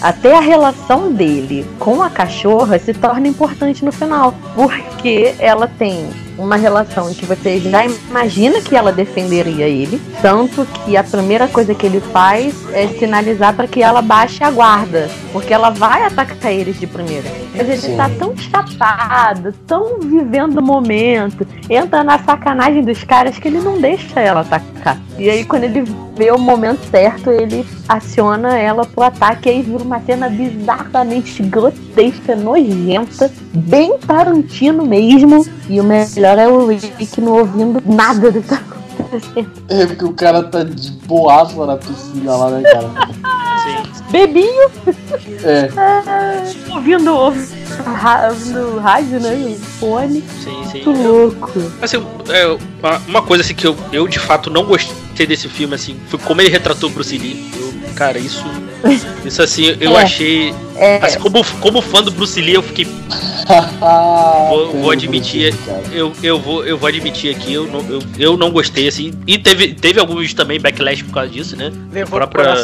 D: até a relação dele com a cachorra se torna importante no final. Porque ela tem uma relação que você já imagina que ela defenderia ele, tanto que a primeira coisa que ele faz é sinalizar para que ela baixe a guarda, porque ela vai atacar eles de primeira. Mas ele
B: Sim.
D: tá tão chapado, tão vivendo o momento, entra na sacanagem dos caras que ele não deixa ela atacar. E aí quando ele vê o momento certo, ele aciona ela pro ataque e aí vira uma cena bizarramente grotesca, nojenta, bem Tarantino mesmo. E o melhor é o Rick não ouvindo nada do que tá acontecendo.
B: É porque o cara tá de boaça na piscina lá, né, cara?
D: Bebinho,
B: É.
D: ouvindo, ouvindo, ouvindo rádio, né? Fone.
E: Sim, sim.
D: Muito louco.
E: Assim, é, uma, uma coisa assim que eu, eu de fato não gostei desse filme, assim, foi como ele retratou o Bruce Lee. Eu, cara, isso. Isso assim, eu
D: É.
E: achei.
D: É,
E: Assim, como, como fã do Bruce Lee, eu fiquei. Vou- vou admitir. Eu, eu, vou, eu vou admitir aqui, eu não, eu, eu não gostei, assim. E teve, teve alguns também backlash por causa disso, né?
C: Levou no
E: própria-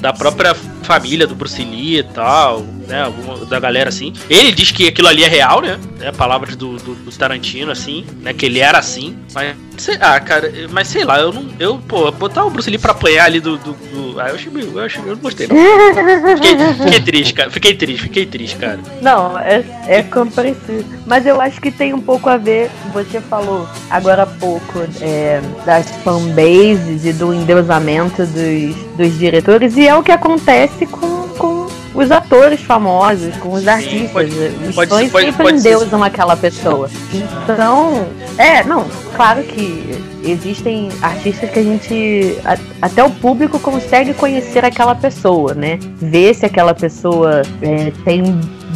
E: da própria família do Bruce Lee e tal, né? Alguma, da galera assim. Ele diz que aquilo ali é real, né? É palavras do, do, do Tarantino, assim, né? Que ele era assim. Mas, sei, ah, cara, mas sei lá, eu não. Eu, pô, botar o Bruce Lee pra apanhar ali do. do, do- ah, eu achei meio. Eu, achei, eu não gostei, não. Fiquei, fiquei triste, cara. Fiquei triste, fiquei triste, cara.
D: Não, é, é compreensível. Mas eu acho que tem um pouco a ver, você falou agora há pouco, é, das fanbases e do endeusamento dos, dos diretores, e é o que acontece com os atores famosos, com os artistas.
E: pode-
D: os
E: pode-
D: fãs
E: pode-
D: sempre endeusam aquela pessoa. Então, é, não, claro que existem artistas que a gente. a- até o público consegue conhecer aquela pessoa, né? Ver se aquela pessoa é, tem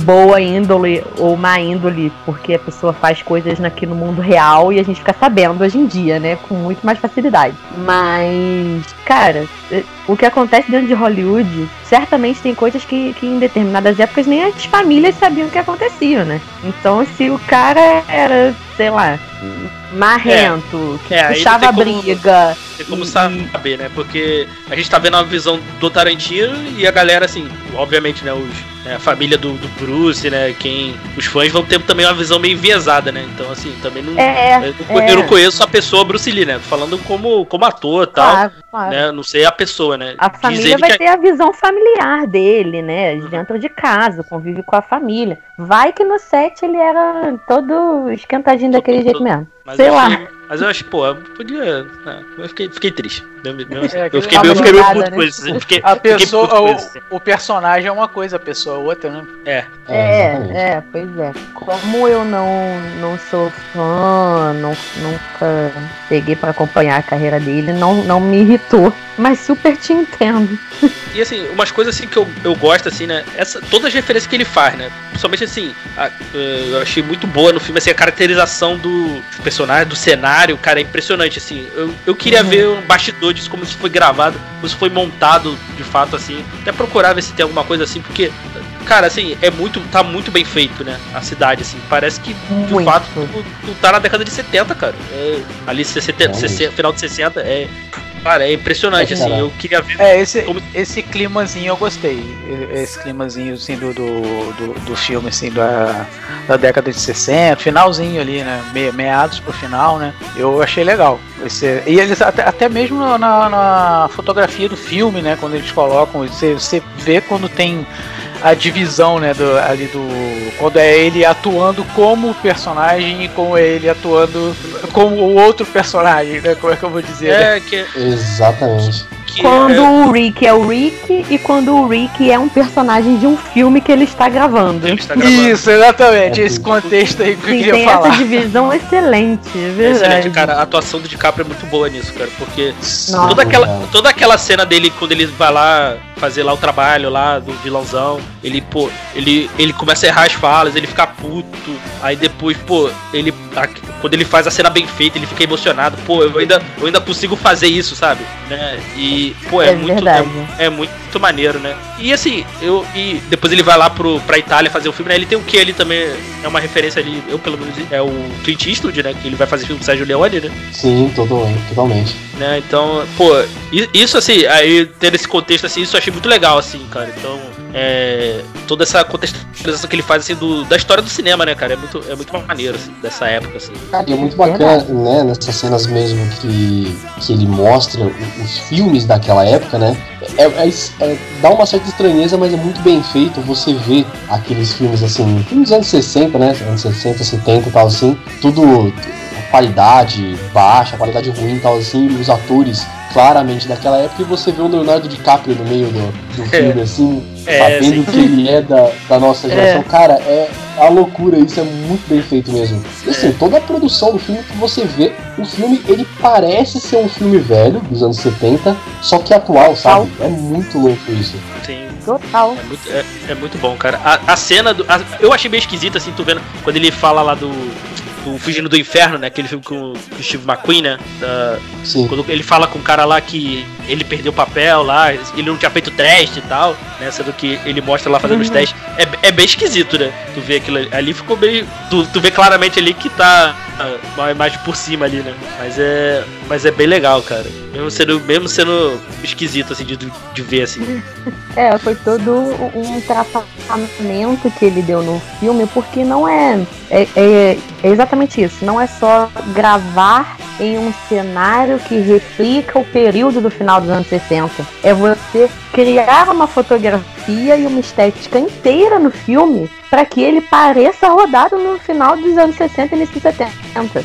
D: boa índole ou má índole, porque a pessoa faz coisas aqui no mundo real e a gente fica sabendo hoje em dia, né? Com muito mais facilidade. Mas, cara, é, o que acontece dentro de Hollywood, certamente tem coisas que, que em determinadas épocas nem as famílias sabiam o que acontecia, né? Então, se o cara era, sei lá, marrento,
E: É, não
D: puxava
E: como-
D: briga.
E: Tem como
D: E-
E: saber, né? Porque a gente tá vendo uma visão do Tarantino e a galera, assim, obviamente, né? Os, né, a família do, do Bruce, né? Quem. Os fãs vão ter também uma visão meio enviesada, né? Então, assim, também não.
D: É,
E: eu, não,
D: é.
E: eu não conheço a pessoa Bruce Lee, né? Tô falando como, como ator e tal.
D: Claro, claro.
E: Né? Não sei a pessoa, né?
D: A família vai
E: que
D: ter a visão familiar dele, né? Dentro de casa, convive com a família. Vai que no set ele era todo esquentadinho daquele jeito mesmo.
E: Mas
D: sei lá.
E: achei- mas eu acho, pô, podia. né, eu fiquei, fiquei triste. Assim.
C: É,
E: eu fiquei,
D: aquele
E: eu fiquei meio puto
D: né?
E: com isso. Eu fiquei,
C: A
E: fiquei puto
C: pessoa,
E: com
C: o,
E: isso.
C: o personagem é uma coisa, a pessoa é outra, né?
E: É.
D: É,
B: exatamente.
D: é, pois é. Como eu não, não sou fã, não, nunca peguei pra acompanhar a carreira dele, não, não me irritou. Mas super te entendo.
E: E assim, umas coisas assim que eu, eu gosto, assim, né? Essa, todas as referências que ele faz, né? Principalmente assim, a- eh, eu achei muito boa no filme, assim, a caracterização do personagem, do cenário, cara, é impressionante, assim. Eu, eu queria
D: Uhum.
E: ver um bastidor disso, como isso foi gravado, como isso foi montado de fato, assim. Até procurar ver se tem alguma coisa assim, porque cara, assim, é muito. tá muito bem feito, né? A cidade, assim. Parece que, de
D: Muito.
E: fato, tu, tu tá na década de 70, cara. É, ali 60,
B: Realmente.
E: 60, final de 60, é. Cara, é impressionante,
B: É,
E: assim. Eu queria ver.
C: É, esse,
E: Como-
C: esse climazinho eu gostei. Esse climazinho assim do, do, do, do filme assim da, da década de 60, finalzinho ali, né? Me- meados pro final, né? Eu achei legal. Esse, e eles até, até mesmo na, na- na fotografia do filme, né? Quando eles colocam, você, você vê quando tem a divisão, né, do, ali do quando é ele atuando como personagem e como é ele atuando como o outro personagem, né? Como é que eu vou dizer? né?
E: É, que,
B: Exatamente.
E: que
D: Quando
E: é,
D: o Rick é o Rick e quando o Rick é um personagem de um filme que ele está gravando.
E: ele está gravando.
C: Isso, exatamente,
B: É
C: esse contexto aí que eu
D: Sim,
C: queria
D: tem
C: falar.
D: essa divisão excelente, é verdade.
E: Excelente, cara. A atuação do DiCaprio é muito boa nisso, cara. Porque
D: Nossa.
E: toda aquela,
B: Cara.
E: toda aquela cena dele quando ele vai lá fazer lá o trabalho lá do vilãozão, ele, pô, ele, ele começa a errar as falas, ele fica puto, aí depois, pô, ele a- quando ele faz a cena bem feita, ele fica emocionado, pô, eu ainda, eu ainda consigo fazer isso, sabe? Né? E, pô, é,
D: É
E: muito é, é muito maneiro, né? E assim, eu e depois ele vai lá pro, pra Itália fazer o filme, né? Ele tem o que ali também é uma referência ali, eu pelo menos é o Clint Eastwood, né? Que ele vai fazer filme com o Sérgio Leone, né?
B: Sim, totalmente.
E: né? Então, pô, isso assim, aí ter esse contexto assim, isso eu achei muito legal, assim, cara. Então, é, toda essa contextualização que ele faz assim do, da história do cinema, né, cara, é muito, é muito maneiro assim, dessa época, assim.
B: Cara, e é muito bacana, né, nessas cenas mesmo que, que ele mostra os filmes daquela época, né? É, é- é- dá uma certa estranheza, mas é muito bem feito você vê aqueles filmes assim, filmes anos 60, né? Anos 60, 70 e tal assim, tudo qualidade baixa, qualidade ruim e tal assim, os atores claramente daquela época, e você vê o Leonardo DiCaprio no meio do, do filme, assim,
E: É,
B: sabendo
E: sim.
B: que ele é da, da nossa geração. Cara, é a loucura, isso é muito bem feito mesmo. E assim, toda a produção do filme que você vê, o filme ele parece ser um filme velho, dos anos 70, só que atual, sabe? É muito louco isso.
E: Tem,
D: Total.
E: é, muito, é, é muito bom, cara. A, a cena do. a- eu achei meio esquisito, assim, tu vendo, quando ele fala lá do. Do Fugindo do Inferno, né? Aquele filme com o Steve McQueen, né? Da,
B: Sim.
E: Quando ele fala com o cara lá que ele perdeu o papel lá, ele não tinha feito teste e tal, né? Sendo que ele mostra lá fazendo os
D: Uhum.
E: testes. É, é bem esquisito, né? Tu vê aquilo ali, ali ficou bem. Tu, tu vê claramente ali que tá uma imagem por cima ali, né? Mas é. Mas é bem legal, cara. Mesmo sendo, mesmo sendo esquisito, assim, de, de ver, assim.
D: É, foi todo um tratamento que ele deu no filme, porque não é, é, é- é exatamente isso. Não é só gravar em um cenário que replica o período do final dos anos 60. É você criar uma fotografia e uma estética inteira no filme para que ele pareça rodado no final dos anos 60 e início dos 70.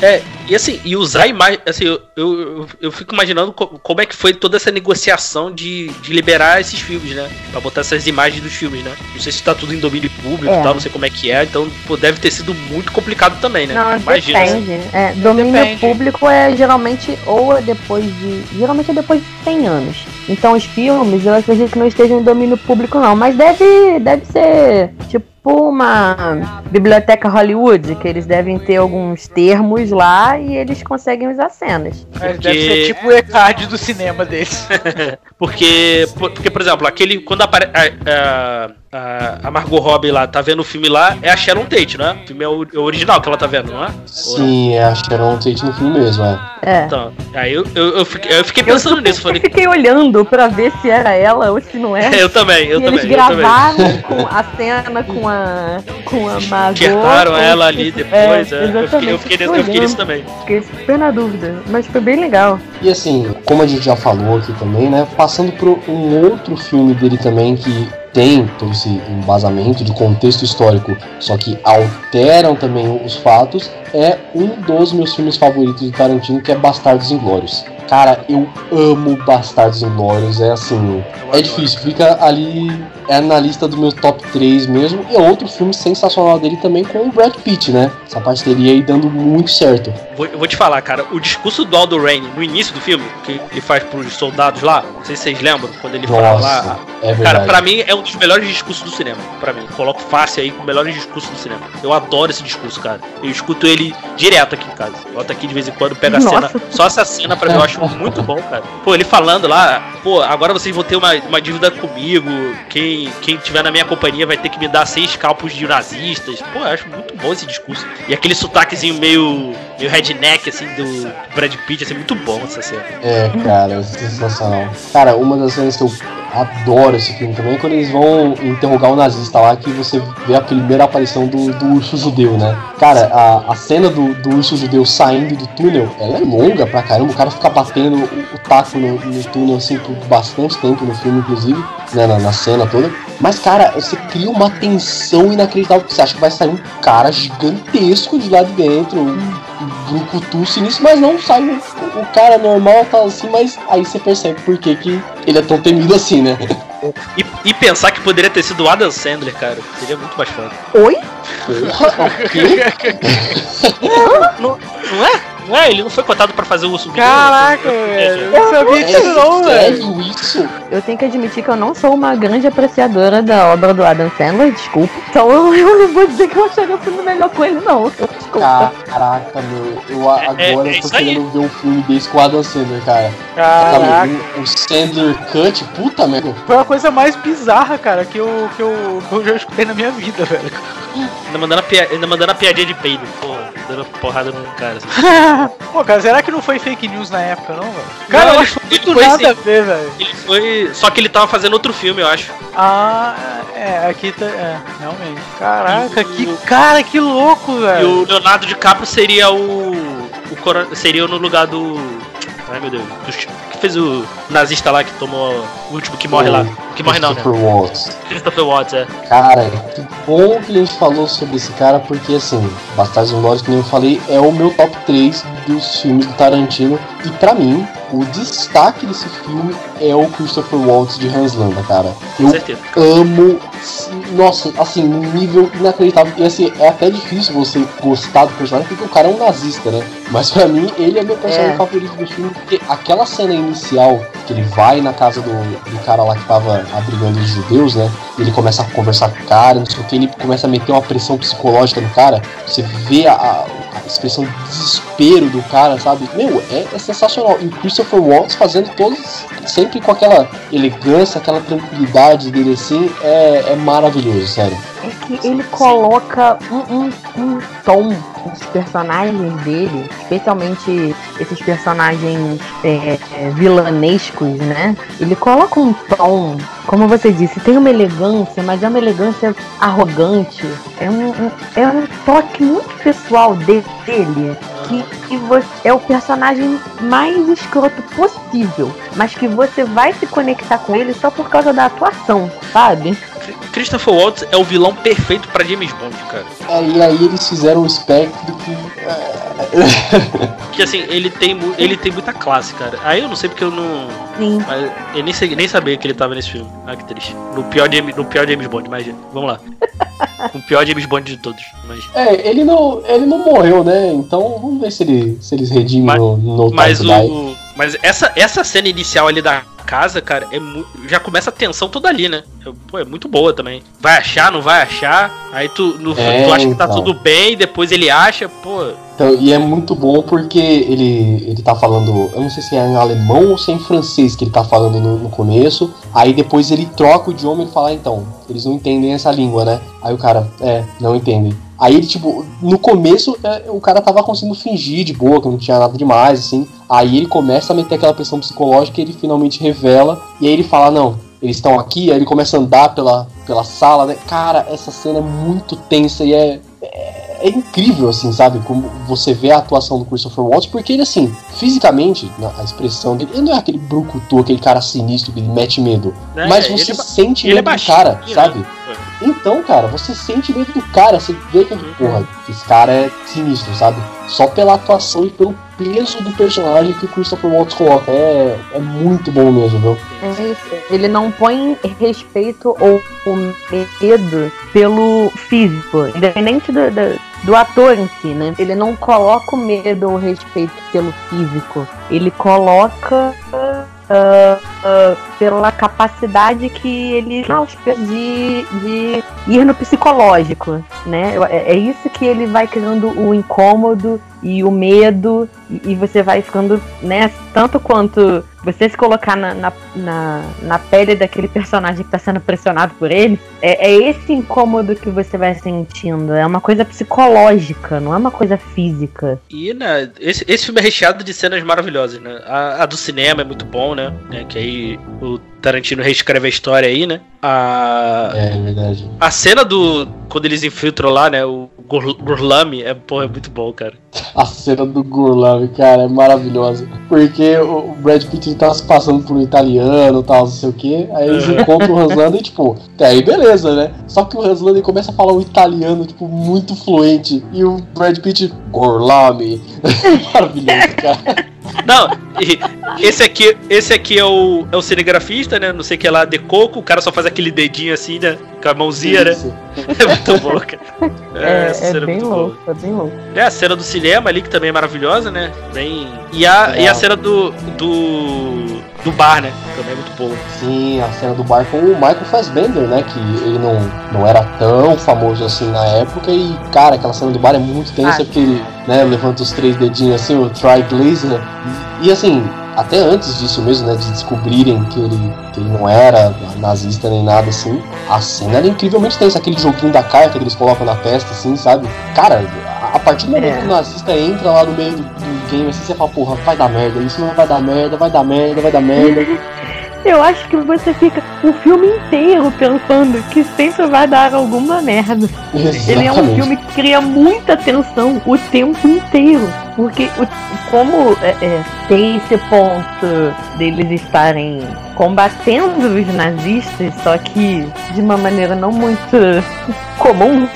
E: É, e assim, e usar a imagem. Assim, eu, eu, eu- fico imaginando co- como é que foi toda essa negociação de, de liberar esses filmes, né? Pra botar essas imagens dos filmes, né? Não sei se tá tudo em domínio público
D: É.
E: e tal, não sei como é que é, então pô, deve ter sido muito complicado também, né?
D: Não,
E: Imagina.
D: depende. É, domínio
C: Depende.
D: público é geralmente ou é depois de. Geralmente é depois de 100 anos. Então os filmes, eu acredito que não estejam em domínio público, não. Mas deve, deve ser tipo uma biblioteca Hollywood, que eles devem ter alguns termos lá e eles conseguem usar cenas.
C: Mas
E: Porque-
C: Deve ser tipo o ECAD do cinema deles.
E: Porque, por- porque, por exemplo, aquele. Quando apare, a, a, a Margot Robbie lá tá vendo o filme lá, é a Sharon Tate, né? O filme é o, é o original que ela tá vendo, não é?
B: Sim, é a Sharon Tate no filme mesmo, é.
D: É.
E: Então, aí eu, eu, eu fiquei, eu fiquei pensando
D: eu,
E: nisso,
D: eu
E: falei.
D: fiquei olhando pra ver se era ela ou se não era.
E: Eu também, eu
D: e
E: também.
D: eles
E: eu também.
D: gravaram com a cena com a com a Margot.
E: Enxertaram ela ali depois,
D: É,
E: é, eu, fiquei, eu,
D: exatamente.
E: fiquei, eu fiquei nisso também.
D: Fiquei super na dúvida, mas foi bem legal.
B: E assim, como a gente já falou aqui também, né? Passando por um outro filme dele também que tem todo esse embasamento de contexto histórico, só que alteram também os fatos, é um dos meus filmes favoritos do Tarantino, que é Bastardos Inglórios. Cara, eu amo Bastardos Inglórios, é assim, é difícil, fica ali é na lista do meu top 3 mesmo. E é outro filme sensacional dele também com o Brad Pitt, né? Essa parceria aí dando muito certo.
E: Vou, eu vou te falar, cara, o discurso do Aldo Rain no início do filme, que ele faz pros soldados lá, não sei se vocês lembram, quando ele fala
B: Nossa,
E: lá.
B: é verdade.
E: Cara, pra mim é um dos melhores discursos do cinema. Pra mim, coloco fácil aí com os melhores discursos do cinema. Eu adoro esse discurso, cara. Eu escuto ele direto aqui em casa. Boto aqui de vez em quando, pega a cena. Só essa cena pra mim eu acho muito bom, cara. Pô, ele falando lá, pô, agora vocês vão ter uma, uma dívida comigo. Quem, quem tiver na minha companhia vai ter que me dar seis calpos de nazistas. Pô, eu acho muito bom esse discurso. E aquele sotaquezinho meio, meio redneck, assim, do Brad Pitt, assim, muito bom essa cena.
B: É, cara, sensacional. Cara, uma das cenas que eu adoro esse filme também quando eles vão interrogar o nazista lá, que você vê a primeira aparição do, do urso judeu, né? Cara, a, a cena do, do urso judeu saindo do túnel, ela é longa pra caramba, o cara fica batendo o, o taco no, no túnel assim por bastante tempo no filme, inclusive, né, na, na cena toda. Mas, cara, você cria uma tensão inacreditável, porque você acha que vai sair um cara gigantesco de lá de dentro, brucutu sinistro, mas não sai o, o cara normal, tá assim, mas aí você percebe por que, que ele é tão temido assim, né?
E: E, e pensar que poderia ter sido o Adam Sandler, cara. Seria muito mais foda.
D: Oi?
B: Porra, o quê?
E: Não, não é? Não é? Ele não foi cotado pra fazer o urso?
C: Caraca, velho. Eu não sabia disso não, velho.
B: sério isso?
D: Eu tenho que admitir que eu não sou uma grande apreciadora da obra do Adam Sandler, desculpa. Então eu, eu não vou dizer que eu acharia o filme melhor com ele, não. Desculpa.
B: Caraca, meu, eu a-
E: É,
B: agora
E: é
B: eu tô querendo ver um filme desse com o Adam Sandler, cara.
C: Caraca.
B: O, o Sandler Cut, puta merda.
C: Foi a coisa mais bizarra, cara, que eu, que eu, que eu já escutei na minha vida, velho.
E: Ainda mandando, a pia... Ainda mandando a piadinha de peido. Pô, dando porrada no cara. Assim.
C: Pô, cara, será que não foi fake news na época, não, velho? Cara,
E: Não,
C: eu acho
E: foi-
C: muito
E: ele foi
C: nada a ver, velho.
E: Ele foi. Só que ele tava fazendo outro filme, eu acho.
C: Ah, é, aqui tá. É, realmente. Caraca,
E: E o-
C: que cara, que louco,
E: E
C: velho.
E: o Leonardo DiCaprio seria o. o coro- Seria no lugar do. Ai meu Deus. do fez o nazista lá que tomou. O último que morre lá. O que morre não, né?
B: Christopher Waltz.
E: Christopher Watts, é.
B: Cara, que bom que a gente falou sobre esse cara, porque assim, Bastardos Inglórios, que nem eu falei, é o meu top 3 dos filmes do Tarantino. E pra mim, o destaque desse filme é o Christopher Waltz de Hans Landa, cara. Eu
E: certeza.
B: amo, nossa, assim, num nível inacreditável. E assim, é até difícil você gostar do personagem, porque o cara é um nazista, né? Mas pra mim, ele é meu personagem
D: É.
B: favorito do filme, porque aquela cena inicial, que ele vai na casa do, do cara lá que tava abrigando os judeus, né? E ele começa a conversar com o cara, não sei o que, ele começa a meter uma pressão psicológica no cara. Você vê a, a- a expressão de desespero do cara, sabe? Meu, é, é sensacional. E o Christopher Waltz fazendo todos, sempre com aquela elegância, aquela tranquilidade dele assim, é, é maravilhoso, sério.
D: É que ele coloca um, um, um tom nos personagens dele, especialmente esses personagens é, é, vilanescos, né? Ele coloca um tom, como você disse, tem uma elegância, mas é uma elegância arrogante. É um, um- é um toque muito pessoal de- dele. Que, que você, é o personagem mais escroto possível, mas que você vai se conectar com ele só por causa da atuação, sabe?
E: Christopher Waltz é o vilão perfeito pra James Bond, cara.
B: E aí eles fizeram um espectro que.
E: Que assim, ele tem, ele tem muita classe, cara. Aí eu não sei porque eu não.
D: Sim.
E: Mas eu nem, sei, nem sabia que ele tava nesse filme. Ah, que triste. No pior, James, no pior James Bond, imagina. Vamos lá. o pior James Bond de todos, imagina.
B: É, ele não, ele não morreu, né? Então vamos ver se, ele, se eles redimem
E: Mas-
B: no, no
E: Mas
B: Die.
E: o. Mas essa, essa cena inicial ali da casa, cara, é já começa a tensão toda ali, né? Pô, é muito boa também. Vai achar, não vai achar? Aí tu, no-
B: É,
E: tu acha que tá
B: então.
E: tudo bem, depois ele acha, pô.
B: Então, e é muito bom porque ele, ele tá falando, eu não sei se é em alemão ou se é em francês que ele tá falando no, no começo. Aí depois ele troca o idioma e fala, ah, então, eles não entendem essa língua, né? Aí o cara, é, não entendem. Aí ele, tipo, no começo é, o cara tava conseguindo fingir de boa, que não tinha nada demais, assim. Aí ele começa a meter aquela pressão psicológica e ele finalmente revela. E aí ele fala, não, eles estão aqui, aí ele começa a andar pela, pela sala, né? Cara, essa cena é muito tensa e é, é, é incrível, assim, sabe? Como você vê a atuação do Christopher Waltz, porque ele, assim, fisicamente, na- a expressão dele, ele não é aquele brucutu, aquele cara sinistro que mete medo.
E: né?
B: mas
E: Ele
B: você
E: é
B: sente
E: ele é
B: medo do
E: baixinho,
B: cara,
E: né?
B: sabe? Então, cara, você sente medo do cara, você vê que, porra, esse cara é sinistro, sabe? Só pela atuação e pelo peso do personagem que o Christopher Waltz coloca. É, é muito bom mesmo, viu?
D: É isso. Ele não põe respeito ou, ou medo pelo físico, independente do, do, do ator em si, né? Ele não coloca o medo ou respeito pelo físico. Ele coloca ah, ah, pela capacidade que ele de, de ir no psicológico, né? É, é isso que ele vai criando o incômodo e o medo, e, e você vai ficando, né, tanto quanto você se colocar na, na, na, na pele daquele personagem que está sendo pressionado por ele, é, é, esse incômodo que você vai sentindo. É uma coisa psicológica, não é uma coisa física.
E: E né, esse, esse filme é recheado de cenas maravilhosas, né? A, a do cinema é muito bom, né? né? Que aí o Tarantino reescreve a história aí, né? A,
B: é, é verdade.
E: A cena do. Quando eles infiltram lá, né? O Gurlami é, porra, é muito bom, cara.
B: A cena do Gurlami, cara, é maravilhosa. Porque o Brad Pitt tá se passando por um italiano e tal, não sei o que. Aí eles encontram o Hans e, tipo, até aí beleza, né? Só que o Hans começa a falar um italiano, tipo, muito fluente. E o Brad Pitt, Gurlami. maravilhoso, cara.
E: Não, esse aqui, esse aqui é o, é o cinegrafista, né? Não sei o que lá, de coco, o cara só faz aquele dedinho assim, né? Com a mãozinha, né? É muito bom, cara.
D: É, é, é bem louco, é bem louco.
E: É a cena do cinema ali, que também é maravilhosa, né? Bem... E a, é. e a cena do, do. do bar, né? Também é muito boa.
B: Sim, a cena do bar com o Michael Fassbender, né? Que ele não, não era tão famoso assim na época. E, cara, aquela cena do bar é muito tensa, ah, porque ele né, levanta os três dedinhos assim, o Tri Glazer. E, e assim, até antes disso mesmo, né, de descobrirem que ele, que ele não era nazista nem nada assim, a cena era incrivelmente tensa, aquele joguinho da carta que eles colocam na testa, assim, sabe? Cara, a partir do momento é. que o nazista entra lá no meio do, do game, assim, você fala, porra, vai dar merda, isso não vai dar merda, vai dar merda, vai dar merda.
D: Eu acho que você fica o filme inteiro pensando que sempre vai dar alguma merda. Exatamente. Ele é um filme que cria muita tensão o tempo inteiro. Porque como é, é, tem esse ponto deles estarem combatendo os nazistas, só que de uma maneira não muito comum,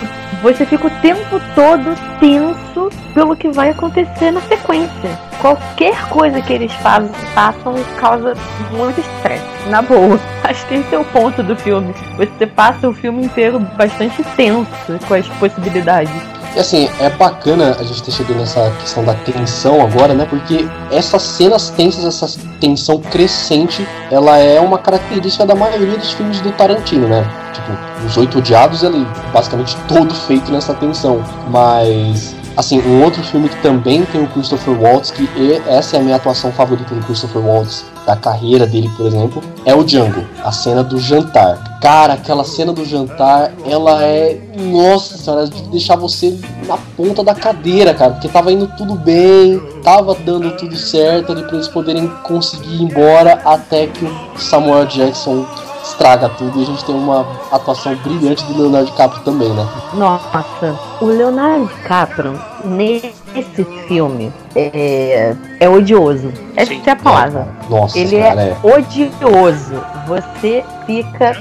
D: você fica o tempo todo tenso pelo que vai acontecer na sequência. Qualquer coisa que eles fazem, façam causa muito estresse, na boa. Acho que esse é o ponto do filme. Você passa o filme inteiro bastante tenso com as possibilidades.
B: E assim, é bacana a gente ter chegado nessa questão da tensão agora, né? Porque essas cenas tensas, essa tensão crescente, ela é uma característica da maioria dos filmes do Tarantino, né? Tipo, Os Oito Odiados, ele basicamente todo feito nessa tensão. Mas Assim, um outro filme que também tem o Christopher Waltz, que essa é a minha atuação favorita do Christopher Waltz, da carreira dele, por exemplo, é o Django, a cena do jantar. Cara, aquela cena do jantar, ela é. Nossa senhora, de deixar você na ponta da cadeira, cara, porque tava indo tudo bem, tava dando tudo certo ali pra eles poderem conseguir ir embora até que o Samuel Jackson estraga tudo e a gente tem uma atuação brilhante do Leonardo DiCaprio também, né?
D: Nossa, o Leonardo DiCaprio nesse filme é, é odioso. Essa Sim. é a palavra.
B: Nossa,
D: Ele cara, é, é odioso. Você fica.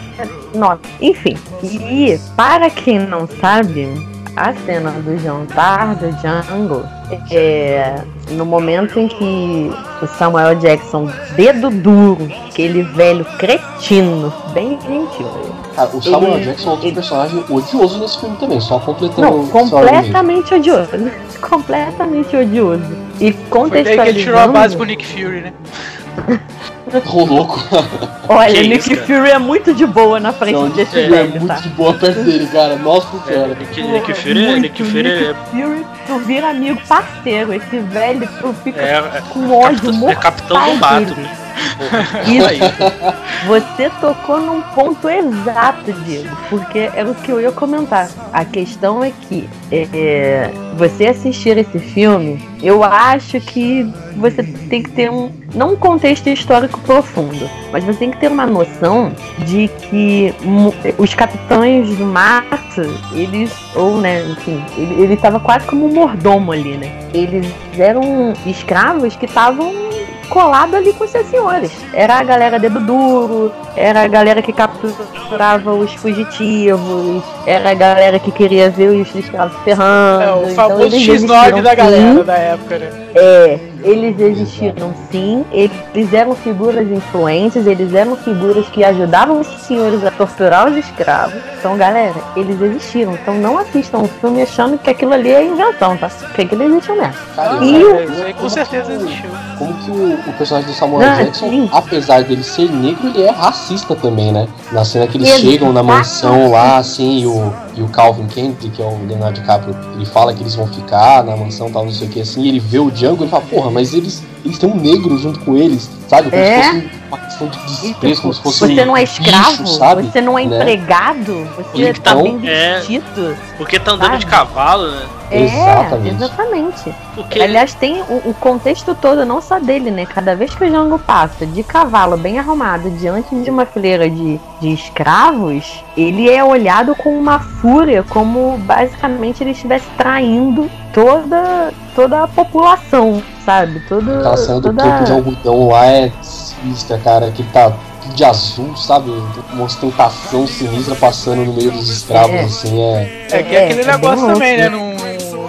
D: Nossa, enfim. E para quem não sabe, a cena do jantar do Django é no momento em que o Samuel Jackson, dedo duro, aquele velho cretino, bem gentil.
B: Ah, o Samuel ele, Jackson é outro ele... personagem odioso nesse filme também, só completando
D: Não, completamente odioso. completamente odioso. E contextualizando... Foi daí que ele tirou
C: a base pro Nick Fury, né?
B: Ô, louco.
D: Olha, que Nick isso, Fury é muito de boa na frente Não, desse
B: velho, é muito tá? de boa perto dele, cara. Nossa
E: é, senhora. Nick, Nick Fury, muito, Nick Fury
D: Nick
E: é...
D: Tu vira amigo parceiro. Esse velho, tu fica é, é com ódio
E: mortal. É capitão do mato, né?
D: Isso. Você tocou num ponto exato, Diego, porque era o que eu ia comentar. A questão é que é, você assistir esse filme, eu acho que você tem que ter um não um contexto histórico profundo, mas você tem que ter uma noção de que os capitães do mato, eles ou né, enfim, ele estava quase como um mordomo ali, né? Eles eram escravos que estavam colado ali com seus senhores. Era a galera dedo duro, era a galera que capturava os fugitivos, era a galera que queria ver os escravos ferrando. É,
C: o então, famoso X9 da galera da época, né?
D: É, Eles existiram sim, eles eram figuras influentes, eles eram figuras que ajudavam os senhores a torturar os escravos. Então, galera, eles existiram. Então não assistam o filme achando que aquilo ali é invenção, tá? Porque aquilo existiu mesmo.
B: Cara,
D: E o-
C: É, isso aí com certeza existiu.
B: Como que o, o personagem do Samuel
D: Ah,
B: Jackson,
D: sim.
B: apesar dele ser negro, ele é racista também, né? Na cena que eles
D: Exato.
B: chegam na mansão lá, assim, e o, e o Calvin Kennedy, que é o Leonardo DiCaprio, ele fala que eles vão ficar na mansão, tal, não sei o que, assim, e ele vê o Django, ele fala, porra, mas eles, eles têm um negro junto com eles, sabe? Como
D: É.
B: se fosse uma questão de desprezo, como se fosse
D: Você
B: um
D: não é
B: bicho,
D: escravo,
B: sabe?
D: você não é
B: Né?
D: empregado, você tá
B: Então,
D: bem
E: é.
D: vestido.
E: Porque tá andando
D: Sabe?
E: de cavalo, né?
D: É,
B: Exatamente.
D: exatamente.
E: Porque
D: Aliás, tem o, o contexto todo, não só dele, né? Cada vez que o Jango passa de cavalo bem arrumado diante de uma fileira de, de escravos, ele é olhado com uma fúria, como basicamente ele estivesse traindo toda, toda a população, sabe? Todo,
B: Aquela cena do
D: toda...
B: campo de algodão lá é sinistra, cara, que tá tudo de azul, sabe? Uma ostentação sinistra passando no meio dos escravos,
D: É.
B: assim, é.
C: É que é aquele
D: é bem
C: negócio também,
D: né?
C: né? Não,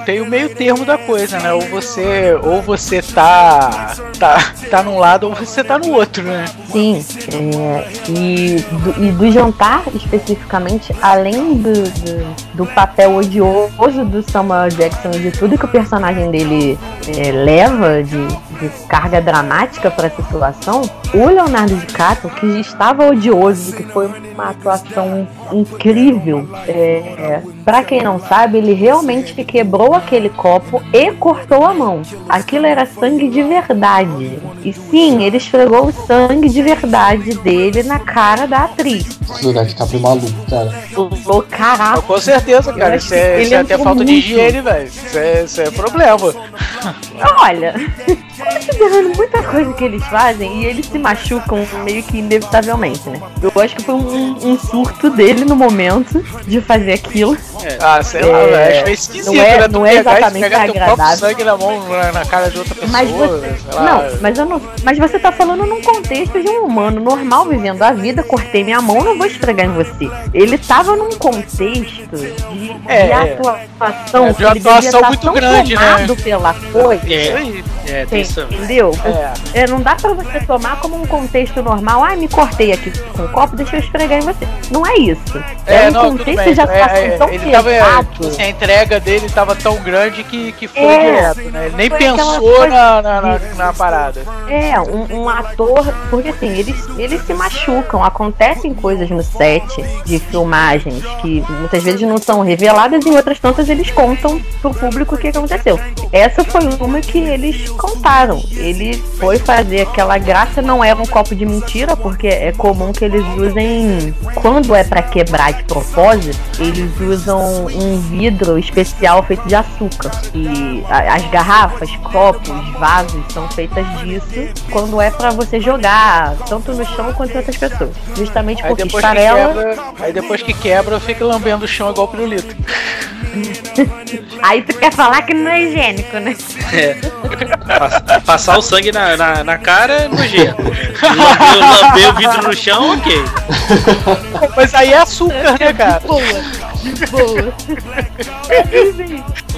C: tem o meio termo da coisa, né? Ou você, ou você tá, tá, tá num lado ou você tá no outro, né?
D: Sim, é, e, do, e do jantar especificamente, além do, do, do papel odioso do Samuel Jackson e de tudo que o personagem dele é, leva de, de carga dramática para a situação, o Leonardo DiCaprio, que já estava odioso, que foi uma atuação incrível, é, para quem não sabe, ele realmente quebrou aquele copo e cortou a mão. Aquilo era sangue de verdade. E sim, ele esfregou o sangue de verdade dele na cara da atriz.
B: O lugar de capri maluco, cara.
D: Falou, caraca.
C: Com certeza, cara. Isso é, isso é até
D: entrou
C: falta de
D: muito.
C: higiene, velho. Isso é, isso é problema.
D: Olha, considerando muita coisa que eles fazem, e eles se machucam meio que inevitavelmente, né? Eu acho que foi um, um surto dele no momento de fazer aquilo.
C: Ah, sei
D: É,
C: lá, velho. Acho meio esquisito,
D: não é-
C: né?
D: Não é exatamente
C: pegar
D: agradável.
C: sangue na mão, na, na cara de outra pessoa.
D: Mas você.
C: sei lá.
D: Não, mas eu não. Mas você tá falando num contexto de um humano normal vivendo a vida, cortei minha mão, não vou esfregar em você. Ele tava num contexto de,
C: É,
D: de
C: é.
D: atuação.
C: É, de
D: que ele
C: atuação
D: tá
C: muito grande, né?
D: pela coisa.
C: É isso aí.
E: é, tem isso.
D: Entendeu?
C: É.
D: É, não dá pra você tomar como um contexto normal. Ai, me cortei aqui com o copo, deixa eu esfregar em você. Não é isso. É,
C: É,
D: um
C: não,
D: contexto de atuação
C: É,
D: tão
C: ele tava, é,
D: pesado.
C: tipo assim, a entrega dele tava tão grande que, que foi
D: É,
C: direto, né? Ele nem pensou na, na, na, na parada.
D: É, um, um ator, porque assim, eles, eles se machucam, acontecem coisas no set de filmagens que muitas vezes não são reveladas e outras tantas eles contam pro público o que aconteceu. Essa foi uma que eles contaram. Ele foi fazer aquela graça, não era um copo de mentira, porque é comum que eles usem, quando é pra quebrar de propósito, eles usam um vidro especial feito de açúcar. E a- as garrafas, copos, vasos são feitas disso quando é pra você jogar, tanto no chão quanto em outras pessoas. Justamente
C: Aí
D: porque esfarela.
C: quebra, aí depois que quebra, fica lambendo o chão igual pirulito.
D: Aí tu quer falar que não é higiênico, né?
E: Pass- Passar o sangue na, na, na cara nojento. Lamber, lamber o vidro no chão, ok.
C: Mas aí é açúcar, né, cara?
D: Boa, de boa.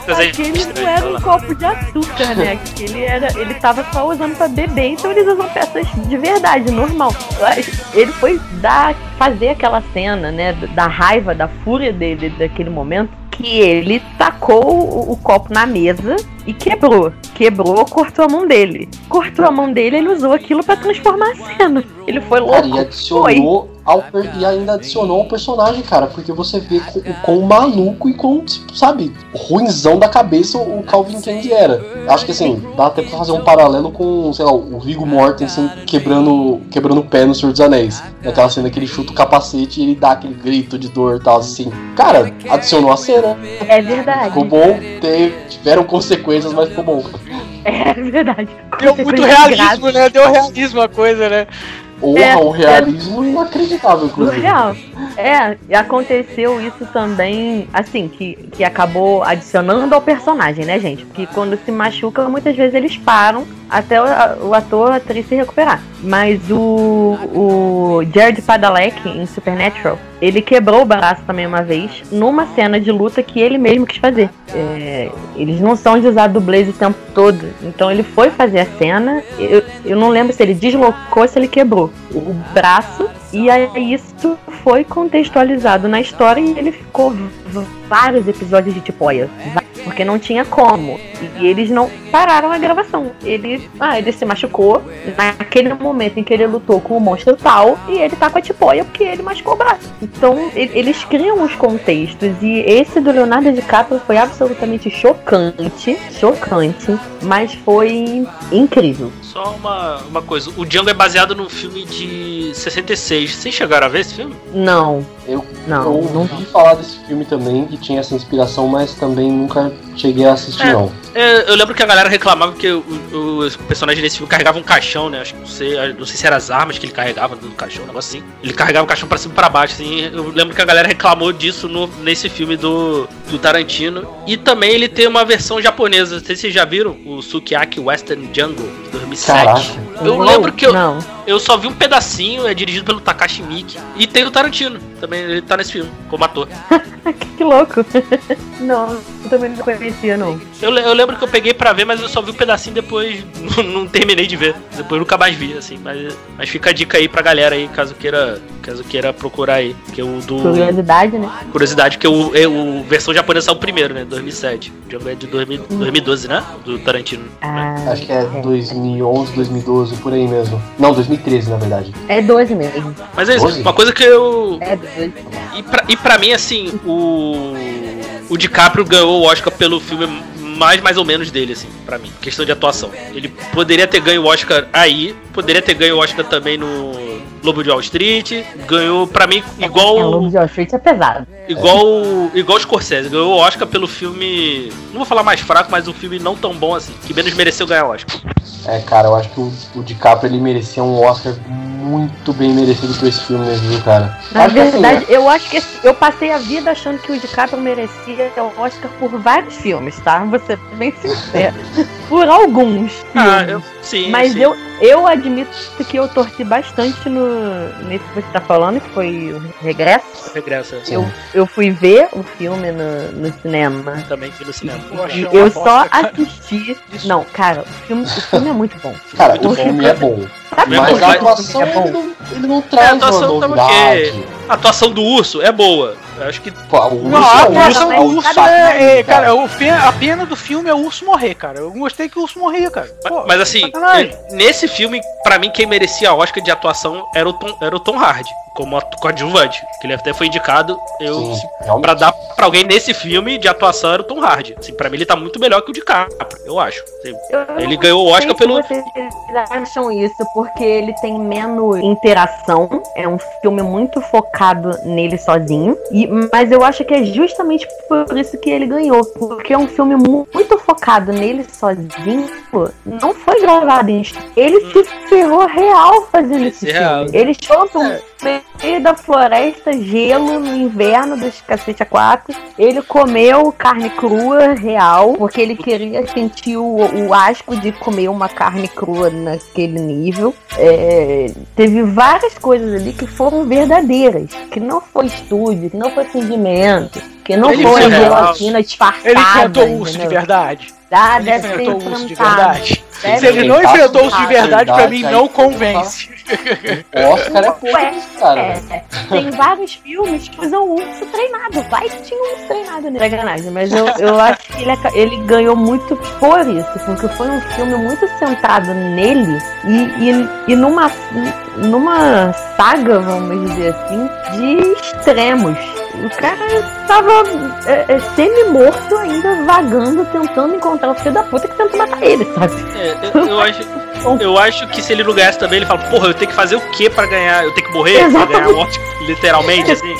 D: Aquele não era um copo de açúcar, né? Aquele era. Ele tava só usando pra beber, então eles usam peças de verdade, normal. Mas Ele foi dar, fazer aquela cena, né? Da raiva, da fúria dele daquele momento. Que ele tacou o, o copo na mesa e quebrou. Quebrou, cortou a mão dele. Cortou a mão dele, ele usou aquilo pra transformar a cena. Ele foi
B: Cara,
D: louco.
B: e adicionou ao e ainda adicionou ao personagem, cara, porque você vê com- o quão maluco e quão, tipo, sabe, ruinzão da cabeça o Calvin Kennedy era. Acho que assim, dá até pra fazer um paralelo com, sei lá, o Viggo Mortensen quebrando, quebrando o pé no Senhor dos Anéis. Naquela cena que ele chuta o capacete e ele dá aquele grito de dor e tal, assim. Cara, adicionou a cena.
D: É verdade.
B: Ficou bom, teve- tiveram consequências, mas ficou bom.
D: É verdade.
C: Deu muito realismo, né? Deu realismo a coisa, né?
B: Porra,
D: É,
B: um realismo inacreditável, inclusive.
D: Surreal. É, e aconteceu isso também, assim, que, que acabou adicionando ao personagem, né, gente? Porque quando se machuca, muitas vezes eles param até o, o ator, a atriz se recuperar. Mas o, o Jared Padalecki, em Supernatural, ele quebrou o braço também uma vez, numa cena de luta que ele mesmo quis fazer. É, eles não são de usar dublês o tempo todo, então ele foi fazer a cena, eu, eu não lembro se ele deslocou ou se ele quebrou o braço, e aí isso foi contextualizado na história e ele ficou vários episódios de tipóia. Porque não tinha como. E eles não pararam a gravação. Ele, ah, ele se machucou naquele momento em que ele lutou com o monstro tal e ele tá com a tipóia porque ele machucou o braço. Então, eles criam os contextos e esse do Leonardo DiCaprio foi absolutamente chocante, chocante, mas foi incrível.
E: Só uma, uma coisa, o Django é baseado num filme de 66. Vocês chegaram a ver esse filme?
D: Não.
B: Eu,
D: Não,
B: eu ouvi
D: não vi.
B: falar desse filme também, que tinha essa inspiração, mas também nunca cheguei a assistir,
E: É.
B: não.
E: É, eu lembro que a galera reclamava que o, o, o personagem desse filme carregava um caixão, né? Acho que não sei, não sei se eram as armas que ele carregava do caixão, um negócio assim. Ele carregava o caixão pra cima e pra baixo, assim. Eu lembro que a galera reclamou disso no, nesse filme do, do Tarantino. E também ele tem uma versão japonesa. Não sei se vocês já viram o Sukiyaki Western Jungle de 2007.
B: Caraca.
E: Eu
D: Não,
E: lembro que eu,
D: Não.
E: eu só vi um pedacinho, é dirigido pelo Takashi Miike. E tem o Tarantino, também ele tá nesse filme, como ator.
D: que louco. não, eu também não conhecia, não.
E: Eu, eu lembro que eu peguei pra ver, mas eu só vi um pedacinho depois não, não terminei de ver. Depois nunca mais vi, assim. Mas, mas fica a dica aí pra galera aí, caso queira, caso queira procurar aí. Que é o do.
D: Curiosidade, né?
E: Curiosidade, que o, é o versão japonesa saiu primeiro, né? 2007. O Django é de 2000 2012, né? Do Tarantino.
D: Ah,
B: Acho que é 2011, 2012, por aí mesmo. Não, 2013, na verdade.
D: é 12 mesmo.
E: Mas é isso,
B: Doze?
E: uma coisa que eu.
D: É 12.
E: E pra, e pra mim, assim, o. O DiCaprio ganhou o Oscar pelo filme mais mais ou menos dele, assim, pra mim. Questão de atuação. Ele poderia ter ganho o Oscar aí, poderia ter ganho o Oscar também no Lobo de Wall Street. Ganhou, pra mim,
D: É,
E: igual.
D: Lobo de Wall Street é pesado.
E: Igual, igual o Scorsese, ganhou o Oscar pelo filme. Não vou falar mais fraco, mas um filme não tão bom assim, que menos mereceu ganhar o Oscar.
B: É, cara, eu acho que o, o DiCaprio ele merecia um Oscar muito bem merecido por esse filme mesmo, viu, cara?
D: Na
B: Acho assim,
D: verdade, eu acho que eu passei a vida achando que o DiCaprio merecia o Oscar por vários filmes, tá? Vou ser bem sincero. por alguns
E: Ah,
D: filmes.
E: eu. Sim.
D: Mas
E: sim.
D: eu, eu admito que eu torci bastante no, nesse que você tá falando, que foi o Regresso.
E: Regresso.
B: Sim.
D: Eu, eu fui ver o filme no, no cinema.
E: Também fui no cinema.
C: Eu achei
D: E
C: uma
D: eu
C: bosta,
D: só
C: cara.
D: assisti. Não, cara, o filme, o filme é muito bom.
B: Cara,
E: Muito
B: o
E: bom.
B: filme é bom.
D: Sabe
E: É
B: Mas a atuação
D: é
B: ele não, ele não traz
E: É, a
B: uma
E: atuação tá
B: novidade.
E: A atuação do urso é boa. Eu acho que.
B: Pô, o
C: Não,
B: urso
C: a
B: é o
C: atuação
B: urso, é
C: do
B: o
C: urso
B: saco,
C: é, é, cara, o pe- a pena do filme é o urso morrer, cara. Eu gostei que o urso morria, cara. Pô,
E: Mas assim,
C: sacanagem.
E: nesse filme, pra mim, quem merecia a Oscar de atuação era o Tom, era o Tom Hardy, como coadjuvante. Que ele até foi indicado. Eu, pra dar pra alguém nesse filme de atuação era o Tom Hardy. Assim, pra mim, ele tá muito melhor que o DiCaprio, eu acho. Assim,
D: Eu
E: Ele ganhou o
D: sei
E: Oscar
D: se
E: pelo.
D: Vocês acham isso porque ele tem menos interação. É um filme muito focado nele sozinho. E, mas eu acho que é justamente por isso que ele ganhou. Porque é um filme mu- muito focado nele sozinho. Não foi gravado em. Ele se ferrou real fazendo esse
E: Esse real.
D: filme. Ele chegou no meio da floresta, gelo no inverno dos cacete a quatro. Ele comeu carne crua real, porque ele queria sentir o, o asco de comer uma carne crua naquele nível. É, teve várias coisas ali que foram verdadeiras, que não foi estúdio, que não foi fingimento, que não
E: Ele
D: foi gelatina disfarçada.
C: Ele enfrentou o urso de verdade.
D: Ah,
C: Ele enfrentou o urso de verdade.
D: Deve
C: Se ele não enfrentou o urso de verdade, pra mim
B: Verdade,
C: não
B: aí,
C: convence.
B: O Oscar é pouco cara.
D: É, tem vários filmes que usam urso treinado. Vai que tinha um urso treinado nele. Sacanagem, mas eu, eu acho que ele, ele ganhou muito por isso, porque foi um filme muito centrado nele e, e, e numa, numa saga, vamos dizer assim, de extremos. O cara estava é, é, semi-morto ainda, vagando, tentando encontrar o filho da puta que tentou matar ele, sabe?
E: É, eu, eu acho, eu acho que se ele não ganhasse também, ele fala, porra, eu tenho que fazer o que pra ganhar? Eu tenho que morrer pra
D: Exatamente.
E: ganhar o Oscar? Literalmente, assim.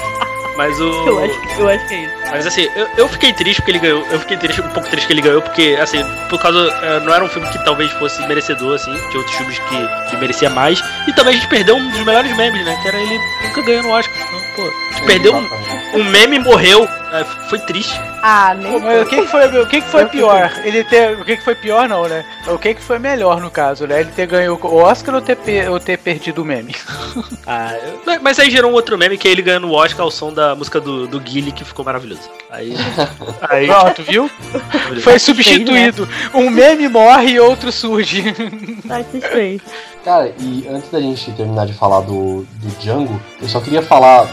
E: Mas o.
F: Eu acho, que- eu acho que é isso.
E: Mas assim, eu, eu fiquei triste porque ele ganhou. Eu fiquei triste, um pouco triste que ele ganhou, porque, assim, por causa. eh, não era um filme que talvez fosse merecedor, assim, de outros filmes que, que merecia mais. E também a gente perdeu um dos melhores memes, né? Que era ele nunca ganhando o Oscar. Então, pô, a gente perdeu um, um meme morreu. eh, foi triste.
F: Ah, nem.
C: Mas o que, que foi, o que, que foi pior? Ele ter. O que, que foi pior não, né? O que, que foi melhor no caso, né? Ele ter ganho o Oscar ou ter, ou ter perdido o meme?
E: Ah, eu- mas- aí gerou um outro meme que é ele ganhando o Oscar ao som da música do, do Guile, que ficou maravilhoso. Aí. aí
C: Pronto, viu? Foi substituído. Um meme morre e outro surge.
F: Satisfeito.
B: Cara, e antes da gente terminar de falar do, do Django, eu só queria falar